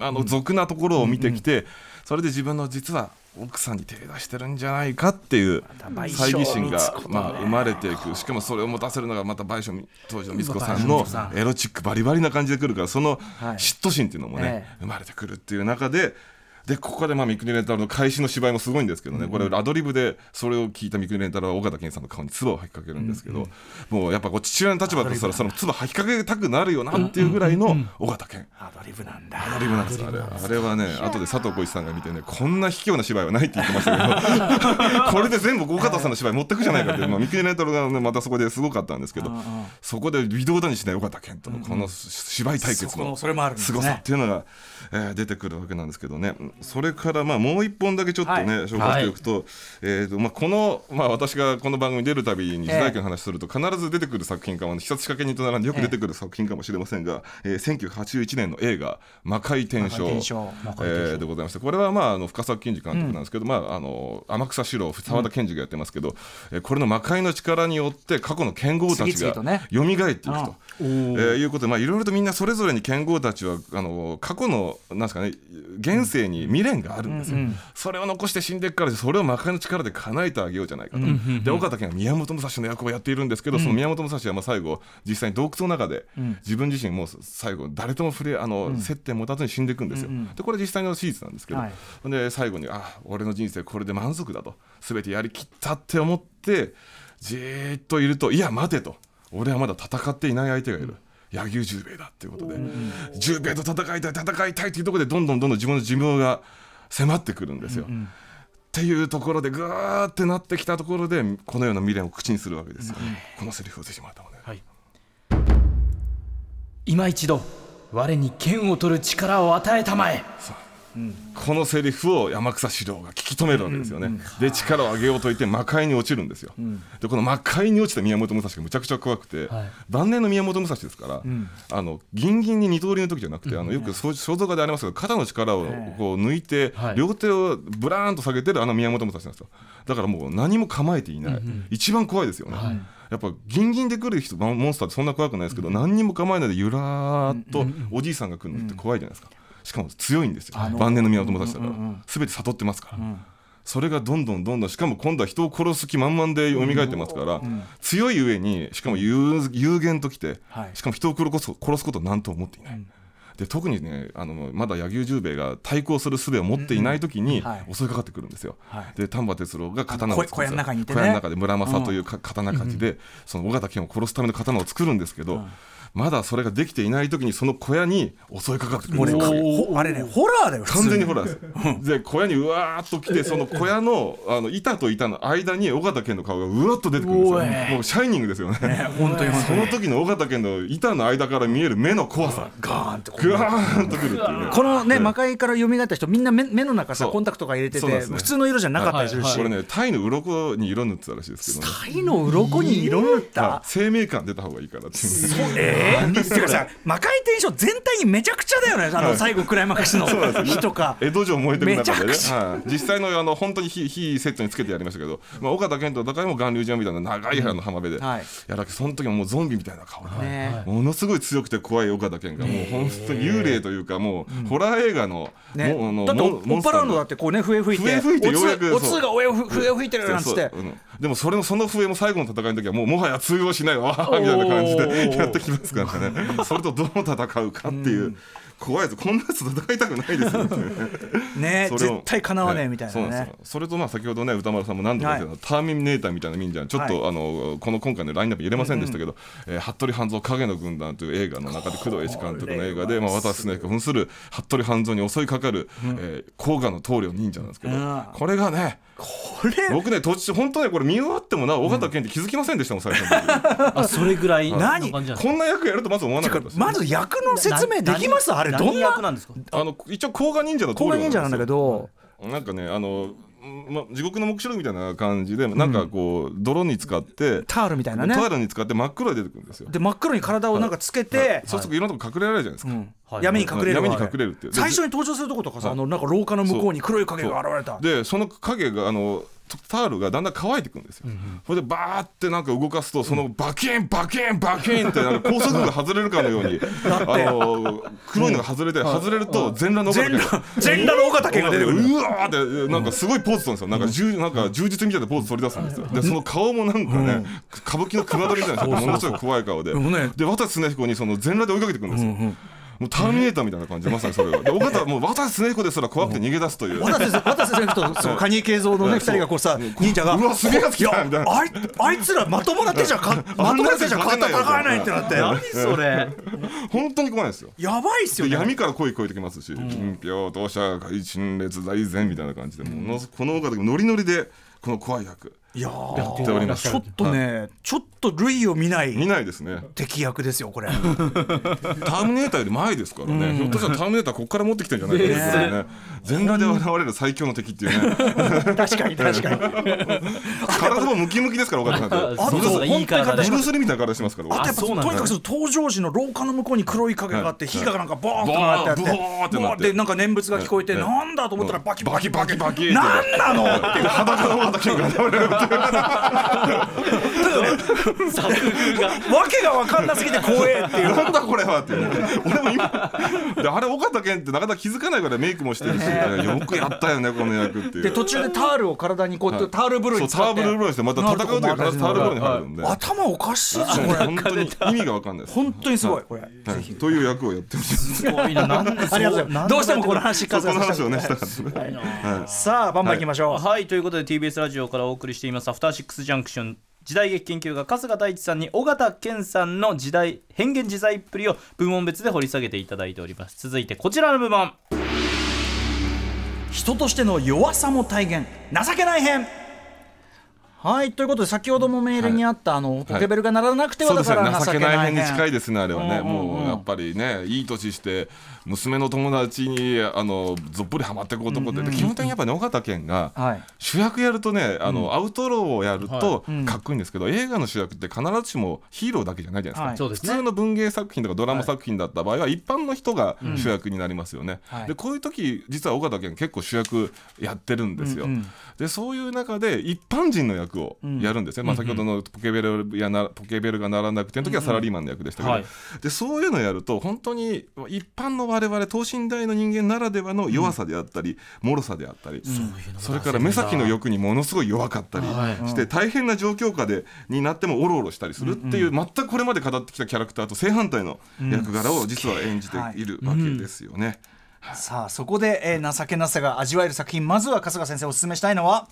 あの俗なところを見てきて、それで自分の実は奥さんに手出してるんじゃないかっていう猜疑心がまあ生まれていく。しかもそれを持たせるのがまた賠償当時の光子さんのエロチックバリバリな感じでくるからそのはい。嫉妬心っていうのもね、え。生まれてくるっていう中で。でここでまあ三國連太郎の開始の芝居もすごいんですけどね、これアドリブでそれを聞いた三国連太郎は尾形健さんの顔に唾を吐きかけるんですけど、もうやっぱこう父親の立場としたらその唾吐きかけたくなるよなっていうぐらいの尾形健。アドリブなんだ。アドリブなんですよあれあれはね後で佐藤浩市さんが見てねこんな卑怯な芝居はないって言ってましたけど。これで全部尾形さんの芝居持ってくじゃないかって、まあ、三國連太郎が、ね、またそこですごかったんですけどそこで微動だにしない尾形健とのこの芝居対決のすね。凄さっていうのが、えー出てくるわけなんですけどねそれからまあもう一本だけちょっとね、はい。紹介しておくと,、えーとまあ、この、まあ、私がこの番組に出るたびに時代劇の話すると必ず出てくる作品かも、ね、必殺仕掛け人と並んでよく出てくる作品かもしれませんが、えー1981年の映画「魔界転生」えーでございましてこれはまああの深作金次監督なんですけど、まあ、あの天草四郎澤田研二がやってますけど、えーこれの魔界の力によって過去の剣豪たちが蘇っていくと、えーいうことで、まあ、いろいろとみんなそれぞれに剣豪たちはあの過去のなんですかね現世に未練があるんですよ、それを残して死んでいくからそれを魔界の力で叶えてあげようじゃないかと、で岡田健は宮本武蔵の役をやっているんですけど、その宮本武蔵はまあ最後実際に洞窟の中で、自分自身もう最後誰とも触れあの、接点持たずに死んでいくんですよ、でこれ実際の史実なんですけど、はい。で最後にあ俺の人生これで満足だと。全てやりきったって思ってじーっといるといや待てと俺はまだ戦っていない相手がいる。柳生十兵衛だっていうことで、十兵衛と戦いたい戦いたいっていうところでどんどんどんどん自分の寿命が迫ってくるんですよ。っていうところでぐーってなってきたところでこのような未練を口にするわけですよ。このセリフをぜひまたもね。今一度我に剣を取る力を与えたまえこのセリフを山草四郎が聞き止めるわけですよね。で力を上げようといって魔界に落ちるんですよ。でこの魔界に落ちた宮本武蔵がむちゃくちゃ怖くて、晩年の宮本武蔵ですから、あのギンギンに二刀流の時じゃなくて、あのよく肖像画でありますけど肩の力をこう抜いて、両手をブラーンと下げてるあの宮本武蔵なんですよ。だからもう何も構えていない、一番怖いですよね。やっぱギンギンで来る人モンスターってそんな怖くないですけど、何にも構えないでゆらーっとおじいさんが来るのって怖いじゃないですか。しかも強いんですよ、晩年の宮本武蔵だから、すべて悟ってますから、それがどんどんどんどんしかも今度は人を殺す気満々で蘇ってますから、強い上にしかも有有限ときて、はい。しかも人を殺す殺すことを何とも思っていない、で特にねあのまだ柳生十兵衛が対抗する術を持っていない時にはい。襲いかかってくるんですよ。はい。で丹波哲郎が刀を作る。小屋の中ね。小屋の中で村正というか刀鍛冶で、その尾形健を殺すための刀を作るんですけど、まだそれができていない時にその小屋に襲いかかってくる。あれねホラーだよ完全にホラーです。で小屋にうわーっと来てその小屋のあの板と板の間に尾形健の顔がうわっと出てくるんですよ。もうシャイニングですよね。本当にその時の尾形健の板の間から見える目の怖さ。ガーンってーンとくるっていうね。このねうん魔界から蘇った人みんな目目の中さコンタクトが入れててね。普通の色じゃなかったりするし。これねタイの鱗に色塗ってたらしいですけどね。タイの鱗に色塗った？生命感出た方がいいからっていう。ね。えー、てかさ魔界転生全体にめちゃくちゃだよねあの最後クライマックスの。日とか。江戸城燃えてる中でね、はい、実際のあの本当に火火セットにつけてやりましたけど、まあ、岡田健と高いも巌流島みたいな長い部屋の浜辺で、はい。やらけその時はもうゾンビみたいな顔で、ねものすごい強くて怖い岡田健がもう本当に幽霊というかもうホラー映画の、ねものだってモンオッパラウンドだってこうね笛吹いて。笛吹いてようやくおつおつが笛吹いてるなんつって。うんでもそれのその笛も最後の戦いの時はもうもはや通用しないわー。みたいな感じで やってきますからね。それとどう戦うかっていう、怖いです。こんなやつと戦いたくないですよ ねね絶対かなわねえみたいそうなんですそれとまあ先ほどね歌丸さんも何度か言ってた、ターミネーターみたいな忍者ちょっと、はあのこの今回のラインナップ入れませんでしたけど、えー服部半蔵影の軍団という映画の中で工藤英二監督の映画で、まあ、渡瀬恒彦扮する服部半蔵に襲いかかる、えー甲賀の棟梁忍者なんですけど、うん。これがねこれ。僕ね途中本当ねこれ見終わってもな尾形健って気づきませんでしたもん最初の時。あそれぐらい何？こんな役やるとまず思わなかったですまず役の説明できます？あれどん何役ななんですか？あの一応甲賀忍者の棟甲賀梁忍者なんだけど。なんかねあの、ま、地獄の黙示録みたいな感じでなんかこう泥に使って、タールみたいなね。タールに使って真っ黒で出てくるんですよ。で真っ黒に体をなんかつけてそうするとい。ろんなとこ隠れられるじゃないですか。うん。はい闇に隠れる闇にわ隠れるっていう。で最初に登場するとことかさ。あのなんか廊下の向こうに黒い影が現れた。でその影があのタールがだんだん乾いていくんですよ。それでバーってなんか動かすとそのバキンバキンバキンってなんか高速度が外れるかのように あの黒いのが外れて外れると全裸の岡全田裸全裸の尾形家が出てくる。うわーってなんかすごいポーズするんですよ。なんか充なんか充実みたいなポーズ取り出すんですよ。でその顔もなんかね歌舞伎の熊取りみたいなものすごい怖い顔で。で渡瀬恒彦にその全裸で追いかけてくるんですよもうターミネーターみたいな感じ。でまさにそれがで尾形はもう渡瀬恒彦ですら怖くて逃げ出すという。渡瀬渡瀬先生とその蟹慶三のね二人がこうさ忍者がうわすげえやつ来たみたいな。あいあいつらまともな手じゃかまともな手じゃ勝戦えないってなって。何それ。本当に怖いんですよ。やばいっすよ闇から声聞こえてきますし「金票当社会陳列大前」みたいな感じでものすこの岡田ノリノリでこの怖い役いやっております。ちょっとねちょっと類を見ない見ないですね。敵役ですよこれ。ターミネーターより前ですからね、ひょっとしたらターミネーターここから持ってきてんじゃないかというぐらいね。全裸で現れる最強の敵っていうね。確かに確かに。体もムキムキですから岡田さんって。あとそういい体ブルース・リーみたいな体してますからあとやっぱとにかくその登場時の廊下の向こうに黒い影があって火がなんかボーンとなってあってボーンってなって。でなんか念仏が聞こえてねなんだと思ったらバキバキバキバキバキなんなのっていう。裸の作風がわけが分かんなすぎて怖えっていう。なんだこれはって。いうね俺も今であれ岡田健ってなかなか気づかないぐらいメイクもしてるし、よくやったよねこの役っていう。で途中でタールを体にこうやってタールブルーそうターに使って。ブルーブルーしてまた戦う時は必ずタールブルーに入るんで、頭おかしいでこれ。本当に意味がわかんないです。本当にすごいこれ。はい。という役をやってほしいです。すごいな。なんでありがとうございますどうしてもこの話そうこの数させたさあバンバンいきましょう。はい。ということで TBS ラジオからお送りしています「アフターシックスジャンクション」時代劇研究家春日大地さんに尾形健さんの時代変幻自在っぷりを部門別で掘り下げていただいております。続いてこちらの部門。人としての弱さも体現。情けない編。はいということで先ほどもメールにあった、あのポケベルが鳴らなくてはだから情けな情けないに近いですねあれはね、もうやっぱりねいい年して娘の友達にあのぞっぷりハマっていく男って、基本的にやっぱね尾形健が、はい。主役やるとねあの、アウトローをやるとうん。かっこいいんですけど、映画の主役って必ずしもヒーローだけじゃないじゃないですか、はい。そうですね。普通の文芸作品とかドラマ作品だった場合は一般の人が主役になりますよね、はい。でこういう時実は尾形健結構主役やってるんですよ、でそういう中で一般人の役役をやるんですね、まあ、先ほどのポケベルやなポケベルが鳴らなくての時はサラリーマンの役でしたけど、はい。でそういうのをやると本当に一般の我々等身大の人間ならではの弱さであったり、脆さであったり、それから目先の欲にものすごい弱かったり。して、大変な状況下でになってもおろおろしたりするっていう、全くこれまで語ってきたキャラクターと正反対の役柄を実は演じているわけですよね。さあそこで、えー情けなさが味わえる作品。まずは春日先生おすすめしたいのは？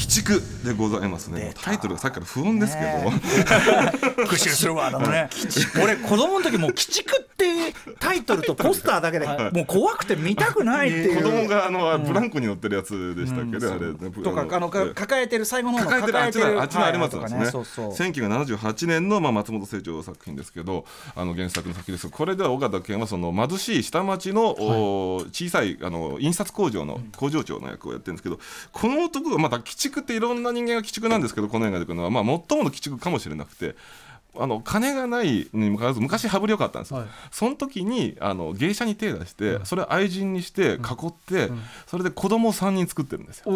鬼畜でございますね。タイトルがさっきから不穏ですけど、復習するワードのね。俺子供の時もう「鬼畜」っていうタイトルとポスターだけでもう怖くて見たくないっていう。子供があのブランコに乗ってるやつでしたっけね、あれね。とかあの抱えてる最後の抱えてるあっちのあっちの有松はないんですね。そうそう。1978年のまあ松本清張作品ですけど、あの原作の作品です。がこれでは尾形健はその貧しい下町の、お小さいあの印刷工場の工場長の役をやってるんですけど、この男がまた鬼畜っていろんな人間が鬼畜なんですけど、この映画で来るのはまあ最もの鬼畜かもしれなくて。あの金がないにもかかわらず昔羽振りよかったんですよ、その時にあの芸者に手を出して、それを愛人にして囲って、それで子供を3人作ってるんですよ。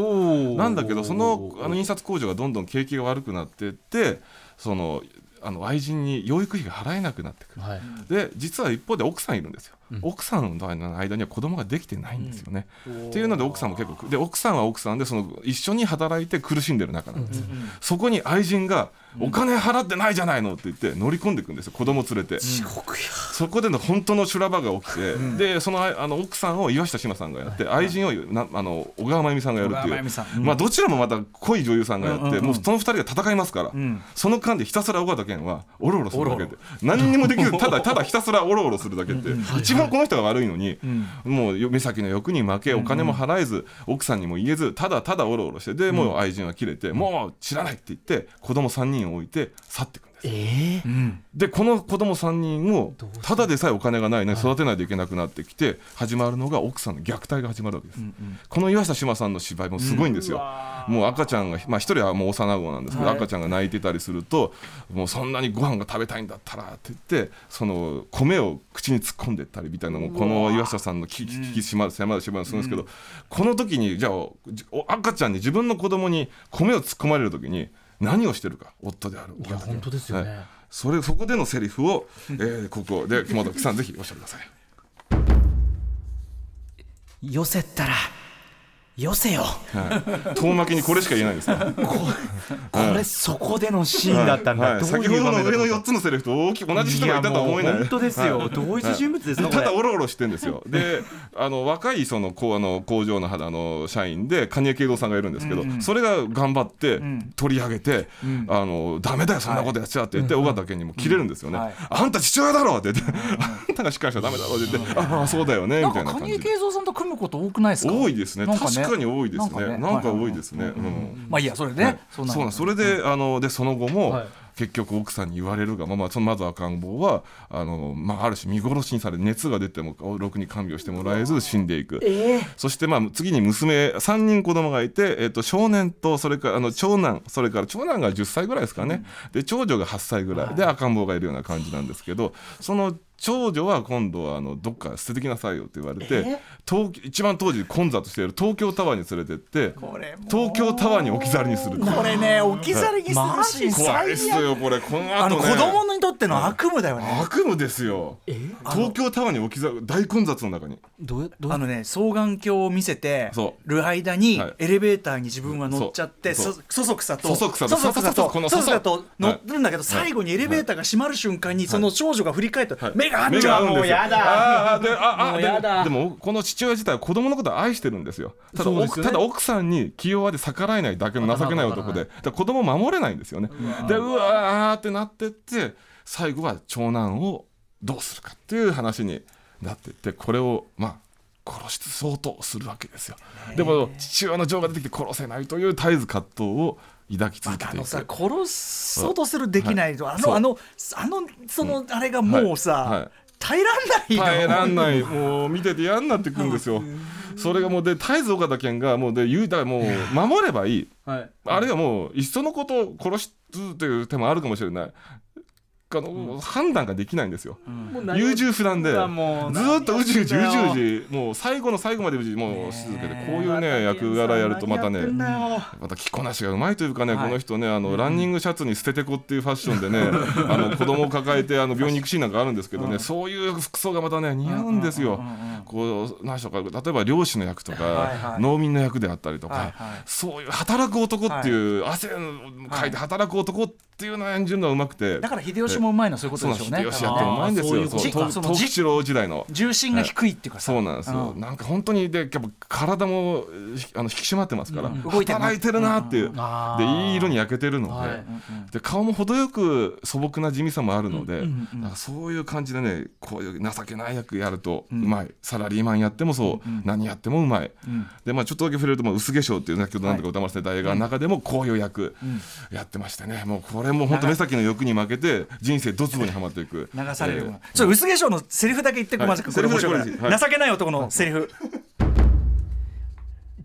なんだけどそのあの印刷工場がどんどん景気が悪くなっていってそのあの愛人に養育費が払えなくなってくる、はい。で実は一方で奥さんいるんですよ、奥さんの間には子供ができてないんですよね、っていうので奥さんも結構で奥さんは奥さんでその一緒に働いて苦しんでる仲なんです、そこに愛人がお金払ってないじゃないのって言って乗り込んでいくんですよ子供連れて、そこでの本当の修羅場が起きて、でそのああの奥さんを岩下志麻さんがやって、愛人をなあの小川真由美さんがやるっていう。まあ、どちらもまた濃い女優さんがやって、うんうんうん。もうその二人が戦いますから、ん。その間でひたすら尾形健はおろおろするだけで。何にもできずただただひたすらおろおろするだけって、一番この人が悪いのに、もう目先の欲に負けお金も払えず、奥さんにも言えずただただおろおろしてでもう愛人は切れて、もう知らないって言って子供3人を置いて去っていくんです。でこの子供3人をただでさえお金がないのに育てないといけなくなってきて始まるのが奥さんの虐待が始まるわけです、この岩下志麻さんの芝居もすごいんですよ、もう赤ちゃんがまあ一人はもう幼子なんですけど、赤ちゃんが泣いてたりするともうそんなにご飯が食べたいんだったらって言ってその米を口に突っ込んでったりみたいなのもこの岩下さんの聞き聞きしま迫る芝居をするんですけど、この時にじゃあお赤ちゃんに自分の子供に米を突っ込まれる時に何をしてるか夫である。いや本当ですよね。はい、それそこでのセリフを、えーここで熊崎さんぜひおっしゃってください。寄せたら寄せよ。はい。遠巻きにこれしか言えないですね。こ れそこでのシーンだったんだ、はい。どう先ほどの上の4つのセリフと大きく同じ人がいたとは思えない。本当ですよ、はい。同一人物ですね、ただこおろおろしてんですよ。で あの若いそのこうあの工場の肌の社員で蟹江慶三さんがいるんですけど、それが頑張って取り上げて、あのダメだよそんなことやっちゃって言って、尾形家にも切れるんですよね、はい。あんた父親だろって言って、あんたがしっかりしたらダメだろって言って、ああそうだよねみたいな感じ蟹江慶三さんと組むこと多くないですか？多いですね。なん確かに多いですね。なんか多いですね、うんまあいいやそれで、はい。そうなんだ。それで、あのでその後も、はい。結局奥さんに言われるがままそのまず赤ん坊はあの、まあ、ある種見殺しにされ熱が出てもろくに看病してもらえず死んでいく、そして、まあ、次に娘3人子供がいて、えっと少年とそれからあの長男それから長男が10歳ぐらいですかね、で長女が8歳ぐらい。で赤ん坊がいるような感じなんですけどその長女は今度はあのどっか捨ててきなさいよって言われて、東一番当時混雑している東京タワーに連れてってこれ東京タワーに置き去りにするこれね置き去りにするし怖いっすよこれ。この後ね。あの子供にとっての悪夢だよね、悪夢ですよ。東京タワーに置き去り大混雑の中に。あのね双眼鏡を見せてそる間にはい。エレベーターに自分は乗っちゃってそう。そそそくさとそそくさとそそくさと乗はいってるんだけど最後にエレベーターが閉まる瞬間にその少女が振り返ってはい目が合うんですよ。やだ。あーでああでもでもこの父親自体は子供のことを愛してるんですよ。ただそうですよね。奥ただ奥さんに気弱で逆らえないだけの情けない男でだ子供を守れないんですよね。でうわーってなってって最後は長男をどうするかっていう話になってってこれをまあ殺しそうとするわけですよ。でも父親の情が出てきて殺せないという絶えず葛藤を抱き続けていく。あのさ殺そうとするできないと、あそうのあのあのそのあれがもうさ、はいはい。耐えらんないの耐えらんない。もう見てて嫌になってくるんですよ。それがもうで絶えず岡田健がもうで言うたらもう守ればいい。はいあるいはもういっそのことを殺すという手もあるかもしれないあの判断ができないんですよ、優柔不断でずっとうじうじうじうじもう最後の最後までうじもうし続けてこういうね役柄やるとまたねまた着こなしがうまいというかね、はい。この人ねあのランニングシャツに捨ててこっていうファッションでね あの子供を抱えてあの病院に行くシーンなんかあるんですけどねそういう服装がまたね似合うんですよ。こう何でしょうか例えば漁師の役とか、農民の役であったりとか、そういう働く男っていう、汗をかいて働く男っていうのを演じるのはうまくて。だから秀吉もうまいのはそういうことでしょうね。秀吉やってもうまいんですよ。あーそういうこと。かそのそう東吉郎時代の。重心が低いっていうかさ、そうなんですよ、うん。なんか本当にでやっぱ体もひあの引き締まってますから、動いてるな働いてるなっていう、でいい色に焼けてるので,、はい。で顔も程よく素朴な地味さもあるので、なんかそういう感じでねこういう情けない役やるとうまい、サラリーマンやってもそう、何やってもうまい、でまあちょっとだけ触れると、まあ、薄化粧っていう先ほどなんとか歌丸さんの映画の中でもこういう役やってましてね。もうこれも本当目先の欲に負けて人生ドツボにはまっていく。流される、えーちょっと薄化粧のセリフだけ言ってこはい。まずこれ面白い。情けない男のセリフ、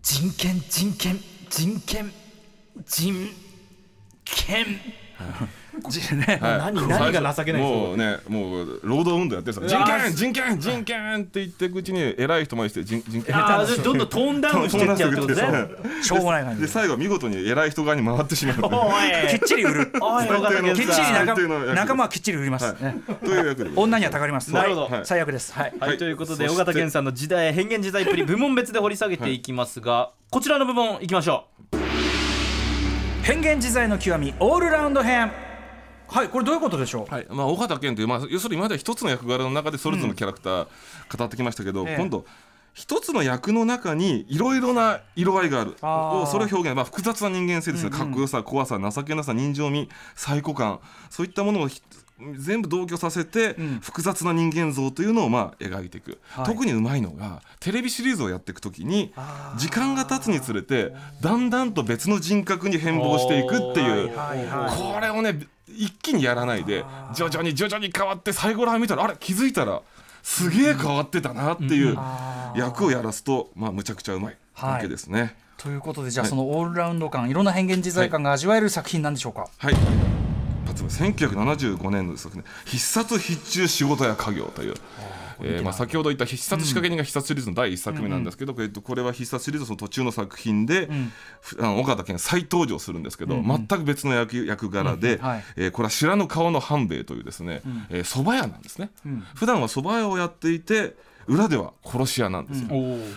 人権人権人権人権。じ ねはい。何何が情けないんですか？もうねもう労働運動やってる人権人権人権って言っていくうちに偉い人までして人人権。あーどんどんトーンダウンしていっちゃうってことですね。しょうもない感じで。最後見事に偉い人側に回ってしまうきっちり売る。きっちり仲仲間はきっちり売ります、はい。ねという役で女にはたかります。なるほど。はい。最悪です。はい、はい、ということで尾形健さんの時代変幻自在っぷり部門別で掘り下げていきますが、こちらの部門いきましょ変幻自在の極みオールラウンド編はいこれどういうことでしょう、はいまあ、尾形健という、まあ、要するに今まで一つの役柄の中でそれぞれのキャラクター語ってきましたけど、ええ。今度一つの役の中にいろいろな色合いがある。あー。それを表現、まあ、複雑な人間性ですね、かっこよさ怖さ情けなさ人情味最古感。そういったものをひ全部同居させて、複雑な人間像というのをまあ描いていく、はい。特にうまいのがテレビシリーズをやっていくときに時間が経つにつれてだんだんと別の人格に変貌していくっていう、はいはいこれをね一気にやらないで徐々に徐々に変わって最後らへん見たらあれ？気づいたらすげえ変わってたなっていう役をやらすとまあむちゃくちゃうまいわけですね。ということでじゃあそのオールラウンド感いろんな変幻自在感が味わえる作品なんでしょうか、はい。一発目1975年の作品「必殺必中仕事や家業」という。えーまあ、先ほど言った必殺仕掛け人が必殺シリーズの第一作目なんですけど、えっと、これは必殺シリーズの途中の作品で、ふあの岡田健再登場するんですけど、全く別の役役柄で、はい。えーこれは白の顔の半兵衛というですねえー蕎麦屋なんですね、普段は蕎麦屋をやっていて裏では殺し屋なんですよ、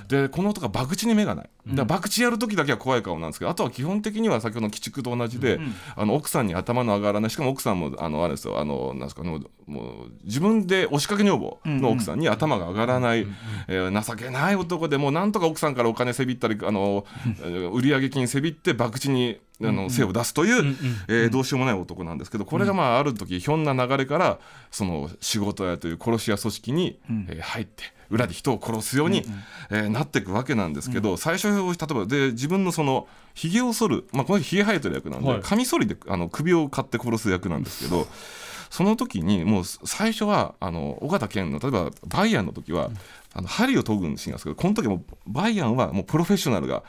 でこの男が博打に目がないだ博打やる時だけは怖い顔なんですけどあとは基本的には先ほどの鬼畜と同じで、あの奥さんに頭の上がらない。しかも奥さんもあのあれですよ。あのなんですかねもう自分で押しかけ女房の奥さんに頭が上がらない、えー情けない男でもうなんとか奥さんからお金せびったりあの、え ー売上金せびって博打にあの精を出すという、えーどうしようもない男なんですけどこれがまあある時ひょんな流れからその仕事屋という殺し屋組織に、えー入って裏で人を殺すように、えーなっていくわけなんですけど、最初例えばで自分のそのひげを剃る、まあ、この人ひげ生えてる役なんで、はい。カミソリであの首を買って殺す役なんですけど。その時にもう最初はあの尾形健の例えばバイアンの時は、あの針を研ぐシーンなんですけどこの時もバイアンはもうプロフェッショナルが、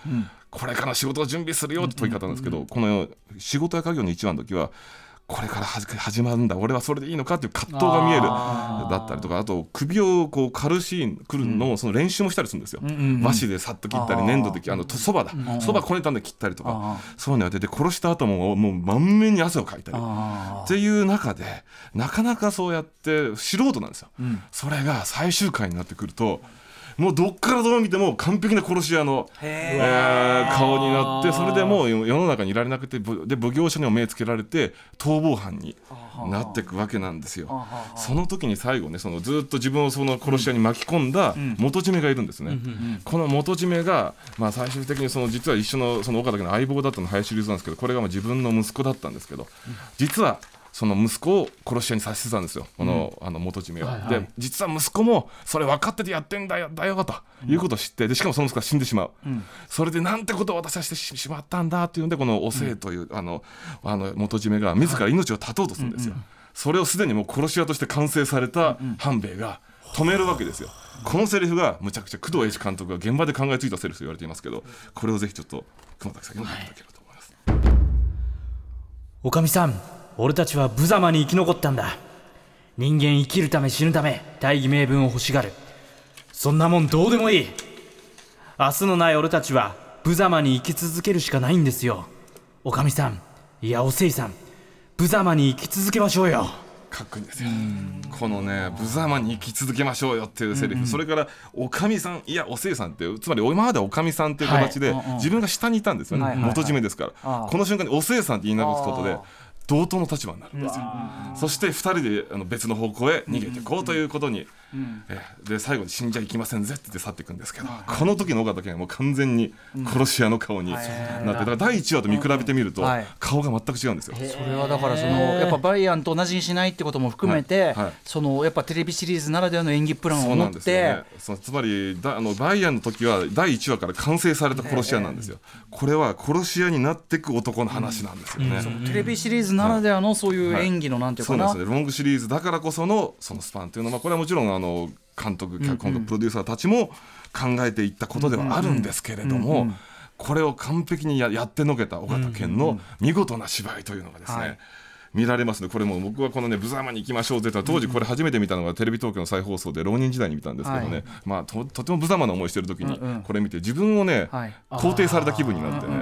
これから仕事を準備するよって問い方なんですけど、この仕事や家業の一番の時はこれから始始まるんだ。俺はそれでいいのかっていう葛藤が見える。だったりとか。あと首をこう刈るシーン来るのをその練習もしたりするんですよ、和紙でさっと切ったり粘土で切あのそばだ。そばこねたんで切ったりとか。そういうのやってて殺した後ももう満面に汗をかいたり。っていう中でなかなかそうやって素人なんですよ、それが最終回になってくるともうどっからどう見ても完璧な殺し屋の、えー顔になってそれでもう世の中にいられなくてぶで奉行所にも目つけられて逃亡犯になっていくわけなんですよ。その時に最後ねそのずっと自分をその殺し屋に巻き込んだ元締めがいるんですね。この元締めが、まあ、最終的にその実は一緒のその岡田家の相棒だったの林シリーズなんですけどこれがまあ自分の息子だったんですけど実はその息子を殺し屋にさせてたんですよ、この,、あの元締めは。で実は息子もそれ分かっててやってんだよだよということを知ってでしかもその息子が死んでしまう、それでなんてことを私はしてしまったんだというんでこのおせいという、あのあの元締めが自ら命を絶とうとするんですよ。それをすでにもう殺し屋として完成された半兵衛が止めるわけですよ。このセリフがむちゃくちゃ工藤英二監督が現場で考えついたセリフと言われていますけどこれをぜひちょっと熊崎さん読んでいただければと思います。おかみさん俺たちは無様に生き残ったんだ。人間生きるため死ぬため大義名分を欲しがる。そんなもんどうでもいい。明日のない俺たちは無様に生き続けるしかないんですよ。おかみさんいやおせいさん無様に生き続けましょうよ。かっこいいんですよ。このね無様に生き続けましょうよっていうセリフ、それからおかみさんいやおせいさんってつまり今までおかみさんっていう形で、自分が下にいたんですよね、はいはいはい。元締めですから、この瞬間におせいさんって言い直すことで同等の立場になるんですよ、そして2人であの別の方向へ逃げていこうということに、えで最後に死んじゃいきませんぜって言って去っていくんですけど、この時の尾形健はもう完全に殺し屋の顔になって、だから第1話と見比べてみると、はい。顔が全く違うんですよ。それはだからそのやっぱバイアンと同じにしないってことも含めて、はい。はいそのやっぱテレビシリーズならではの演技プランを持って、ね、そのつまりだあのバイアンの時は第1話から完成された殺し屋なんですよ、これは殺し屋になっていく男の話なんですよね。テレビシリーズならではのそういう演技のなんていうかな、そうなんですね。ロングシリーズだからこそのそのスパンっていうのは、まあ、これはもちろんあの監督脚本家プロデューサーたちも考えていったことではあるんですけれども、これを完璧にややってのけた尾形健の見事な芝居というのがですね、はい見られますね。これも僕はこのね「無様に行きましょう」って言ったら当時これ初めて見たのがテレビ東京の再放送で浪人時代に見たんですけどね、はい。まあととても無様な思いしてる時にうんうん。これ見て自分をね、はい。肯定された気分になってね、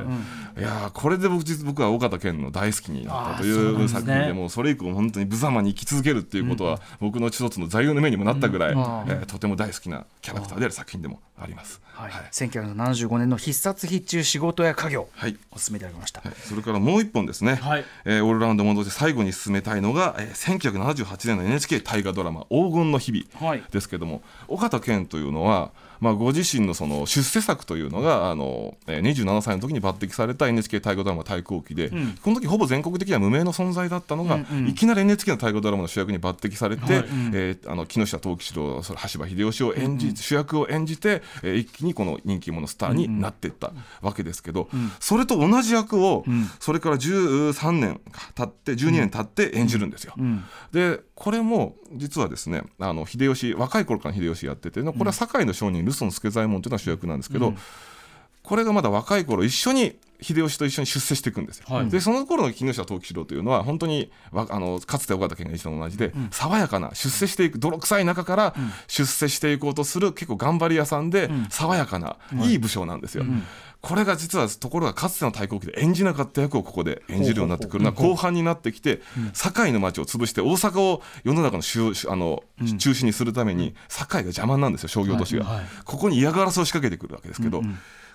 いやーこれで僕実僕は尾形健の大好きになったという作品でもうそれ以降本当に無様に生き続けるっていうことは僕の一つの座右の銘にもなったぐらい、えーとても大好きなキャラクターである作品でもあります。はい。はい。1975年の必殺必中仕事や家業、はい。お勧めいただきました、はい。それからもう一本ですね、はい。えーオールラウンド戻して最後に進めたいのが、えー1978年の NHK 大河ドラマ「黄金の日々はい」ですけども、尾形健というのは、まあ、ご自身のその出世作というのがあの、えー27歳の時に抜擢された NHK 大河ドラマ「対抗期で」この時ほぼ全国的には無名の存在だったのが、いきなり NHK の大河ドラマの主役に抜擢されて、えーあの木下藤吉郎それ羽柴秀吉を演じ、主役を演じて、えー一気にこの人気者スターになっていったわけですけど、それと同じ役を、それから13年経って12年経って演じるんですよ。でこれも実はですねあの秀吉若い頃から秀吉やっててこれは堺の商人ルソン助左衛門というのが主役なんですけど、これがまだ若い頃一緒に秀吉と一緒に出世していくんですよ。でその頃の木下藤吉郎というのは本当にわあのかつて尾形健が一緒と同じで、爽やかな出世していく泥臭い中から出世していこうとする結構頑張り屋さんで、爽やかな、い。い武将なんですよ。これが実はところがかつての対抗期で演じなかった役をここで演じるようになってくるのは後半になってきて堺の町を潰して大阪を世の中の主あの中心にするために堺が邪魔なんですよ商業都市が。ここに嫌がらせを仕掛けてくるわけですけど。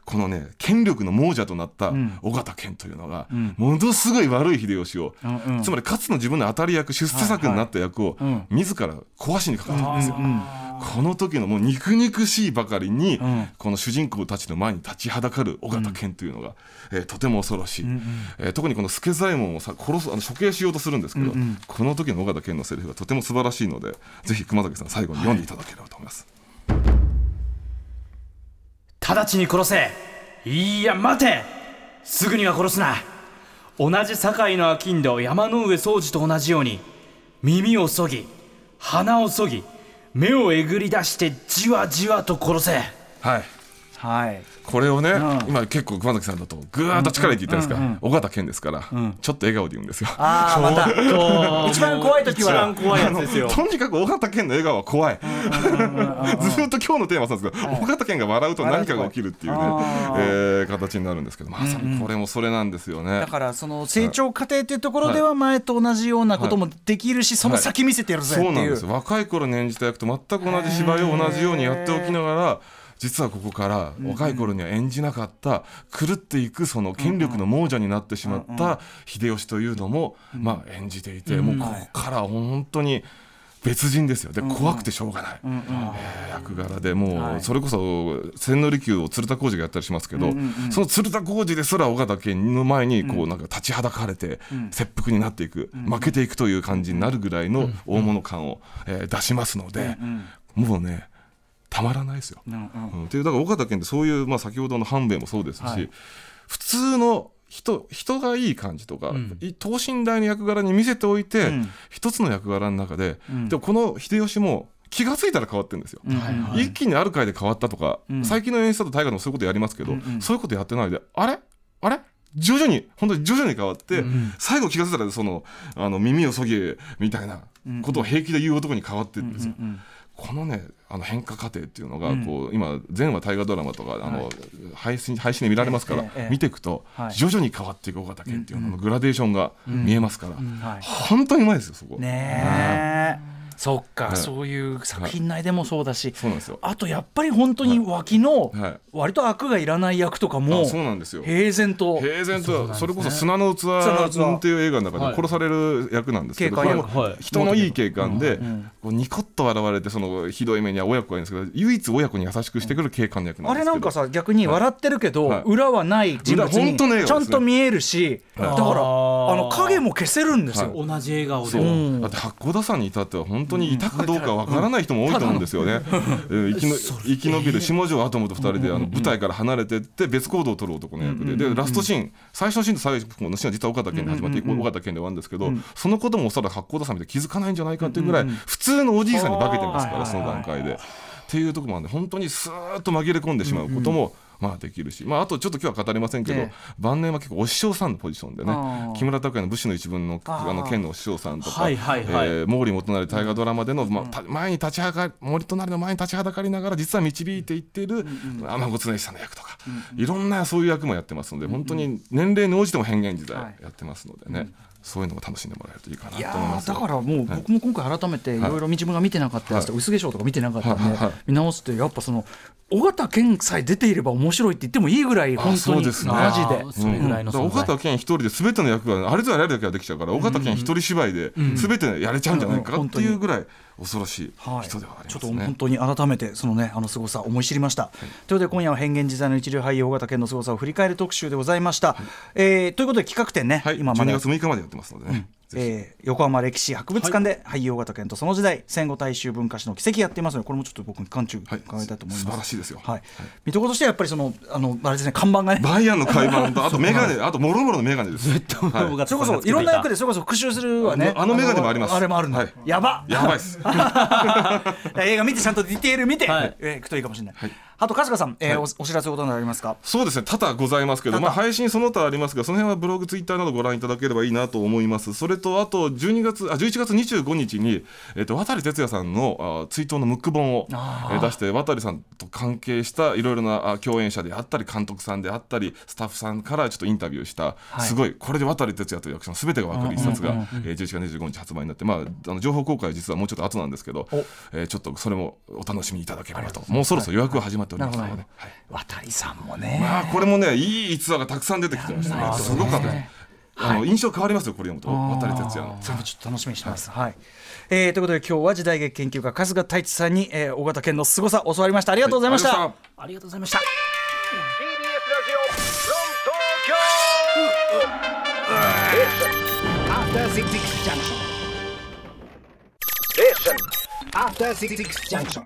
このね権力の亡者となった尾形健というのが、ものすごい悪い秀吉を、つまりかつての自分の当たり役出世作になった役を、自ら壊しにかかってるんですよ。この時のもう肉肉しいばかりに、この主人公たちの前に立ちはだかる尾形健というのが、えーとても恐ろしい、えー特にこの助左衛門をさ殺すあの処刑しようとするんですけど、この時の尾形健のセリフがとても素晴らしいのでぜひ熊崎さん最後に読んでいただければと思います。直ちに殺せ。いや待て。すぐには殺すな。同じ堺の商人山の上宗司と同じように耳をそぎ鼻をそぎ目をえぐり出してじわじわと殺せ。はい。はい。これをね、今結構熊崎さんだとぐーっと力入れて言ったんですか、尾形健ですから、ちょっと笑顔で言うんですよ。ああまた一番怖い時は。一番怖いやつですよ。とにかく尾形健の笑顔は怖い。ずっと今日のテーマなんですけど、尾形健が笑うと何かが起きるっていうね、えー形になるんですけど、まさにこれもそれなんですよね。だからその成長過程っていうところでは前と同じようなこともできるし、その先見せてやるぜっていう,、そうなんですよ。若い頃に演じた役と全く同じ芝居を同じようにやっておきながら実はここから若い頃には演じなかった狂っていくその権力の亡者になってしまった秀吉というのもまあ演じていてもうここから本当に別人ですよ。で怖くてしょうがない、えー役柄でもうそれこそ千利休を鶴田浩二がやったりしますけど、その鶴田浩二ですら尾形健の前にこうなんか立ちはだかれて切腹になっていく、負けていくという感じになるぐらいの大物感を、えー出しますので、もうねたまらないですよ。うんっていうだから尾形健ってそういう、まあ、先ほどの半兵衛もそうですし、普通の人人がいい感じとか、い等身大の役柄に見せておいて、一つの役柄の中で、でもこの秀吉も気が付いたら変わってるんですよ、一気にある回で変わったとか、最近の演出だと大河でもそういうことやりますけど、そういうことやってないであれ？あれ？徐々に本当に徐々に変わって、最後気が付いたらそのあの耳をそぎみたいなことを平気で言う男に変わってるんですよ。このねあの変化過程っていうのがこう、今全話大河ドラマとかあの、配信配信で見られますから、見ていくと、はい。徐々に変わっていく尾形健っていうののグラデーションが見えますから、はい。本当にうまいですよそこ。ねえ。そっか、はい。そういう作品内でもそうだし、そうなんですよ。あとやっぱり本当に脇のはい。割と悪がいらない役とかもあそうなんですよ。平然と。平然とそれこそ砂の器っていう映画の中で殺される役なんですけど、これも人のいい警官で、こうニコッと笑われてそのひどい目には親子がいるんですけど唯一親子に優しくしてくる警官の役なんあですけど。れなんかさ逆に笑ってるけど、はい。裏はない人物にちゃ笑顔ですね。んと見えるし、だからあの影も消せるんですよ、同じ笑顔で。そう、ん。だって八甲田山に至っては本当にいたかどうかわからない人も多いと思うん。ですよね。うん生きの生き延びる下條アトムと二人であの舞台から離れてって別行動を取る男の役で。でラストシーン最初のシーンと最後のシーンは実は岡田健で始まって岡田健で終わるんですけどそのこともおそらく八甲田山で気づかないんじゃないかっていうぐらい普通のおじいさんに化けてますからその段階で。っていうところもあるんで本当にスーッと紛れ込んでしまうことも、まあできるし、まあ、あとちょっと今日は語りませんけど、ええ。晩年は結構お師匠さんのポジションでね木村拓哉の武士の一分のあの剣のお師匠さんとか、はいはいはい。えー毛利元就大河ドラマでの、まあた前に立ちはか森隣の前に立ちはだかりながら実は導いていっている天子常石さんの役とか、いろんなそういう役もやってますので本当に年齢に応じても変幻自在はい。やってますのでね、そういうのも楽しんでもらえるといいかなと思います。ーだからもう僕も今回改めていろいろ自分が見てなかったやつとか薄化粧とか見てなかったんではい。はい。見直すとやっぱその尾形健さえ出ていれば面白いって言ってもいいぐらい本当にそうですね。マジで。それぐらいのだから存在尾形健一人で全ての役があれとやれるだけはできちゃうから尾形健一人芝居で全てやれちゃうんじゃないかっていうぐらい恐ろしいはい、人ではありちょっとますね。本当に改めてそのねあの凄さ思い知りました、ということで今夜は変幻自在の一流俳優尾形健の凄さを振り返る特集でございました、えーということで企画展ね、はい、今まで12月6日までやってますのでね。ぜひえー横浜歴史博物館で俳優尾形健とその時代戦後大衆文化史の奇跡やっていますのでこれもちょっと僕に間中はい伺いたいと思います、素晴らしいですよ。はい、見どころとしてはやっぱりそのあのあれですね看板がね。バイアンの海板とあとメガネ、あともろもろのメガネです。はい。それこそいろんな役でそれこそ復習するわねあの眼鏡もあります。あれもあるの、はい。やばやばいです。映画見てちゃんとディテール見て、はい。えーいくといいかもしれない、あと春日さん、えーおお知らせことなどありますか？そうですね、多々ございますけど、まあ、配信その他ありますが、その辺はブログ、ツイッターなどご覧いただければいいなと思います。それと、あと12月、あ11月25日に、えっと、渡哲也さんのあ追悼のムック本を、えー出して、渡さんと関係したいろいろなあ共演者であったり、監督さんであったり、スタッフさんからちょっとインタビューした、すごい、これで渡哲也という役者のすべてが分かる一冊が、えー11月25日発売になって、まあ、あの情報公開は実はもうちょっと後なんですけど、えーちょっとそれもお楽しみいただければと、もうそろそろ予約が始まっておりますので、ね。はい渡さんもね、まあこれもねいい逸話がたくさん出てきてましたね。すごかったです。あの印象変わりますよこれ読むと渡哲也の。それもちょっと楽しみにしてます。はい。えーということで今日は時代劇研究家春日太一さんに、えー、大型犬の凄さ教わりました。ありがとうございました。ありがとうございまありがとうございました. Listen. After Six Junction.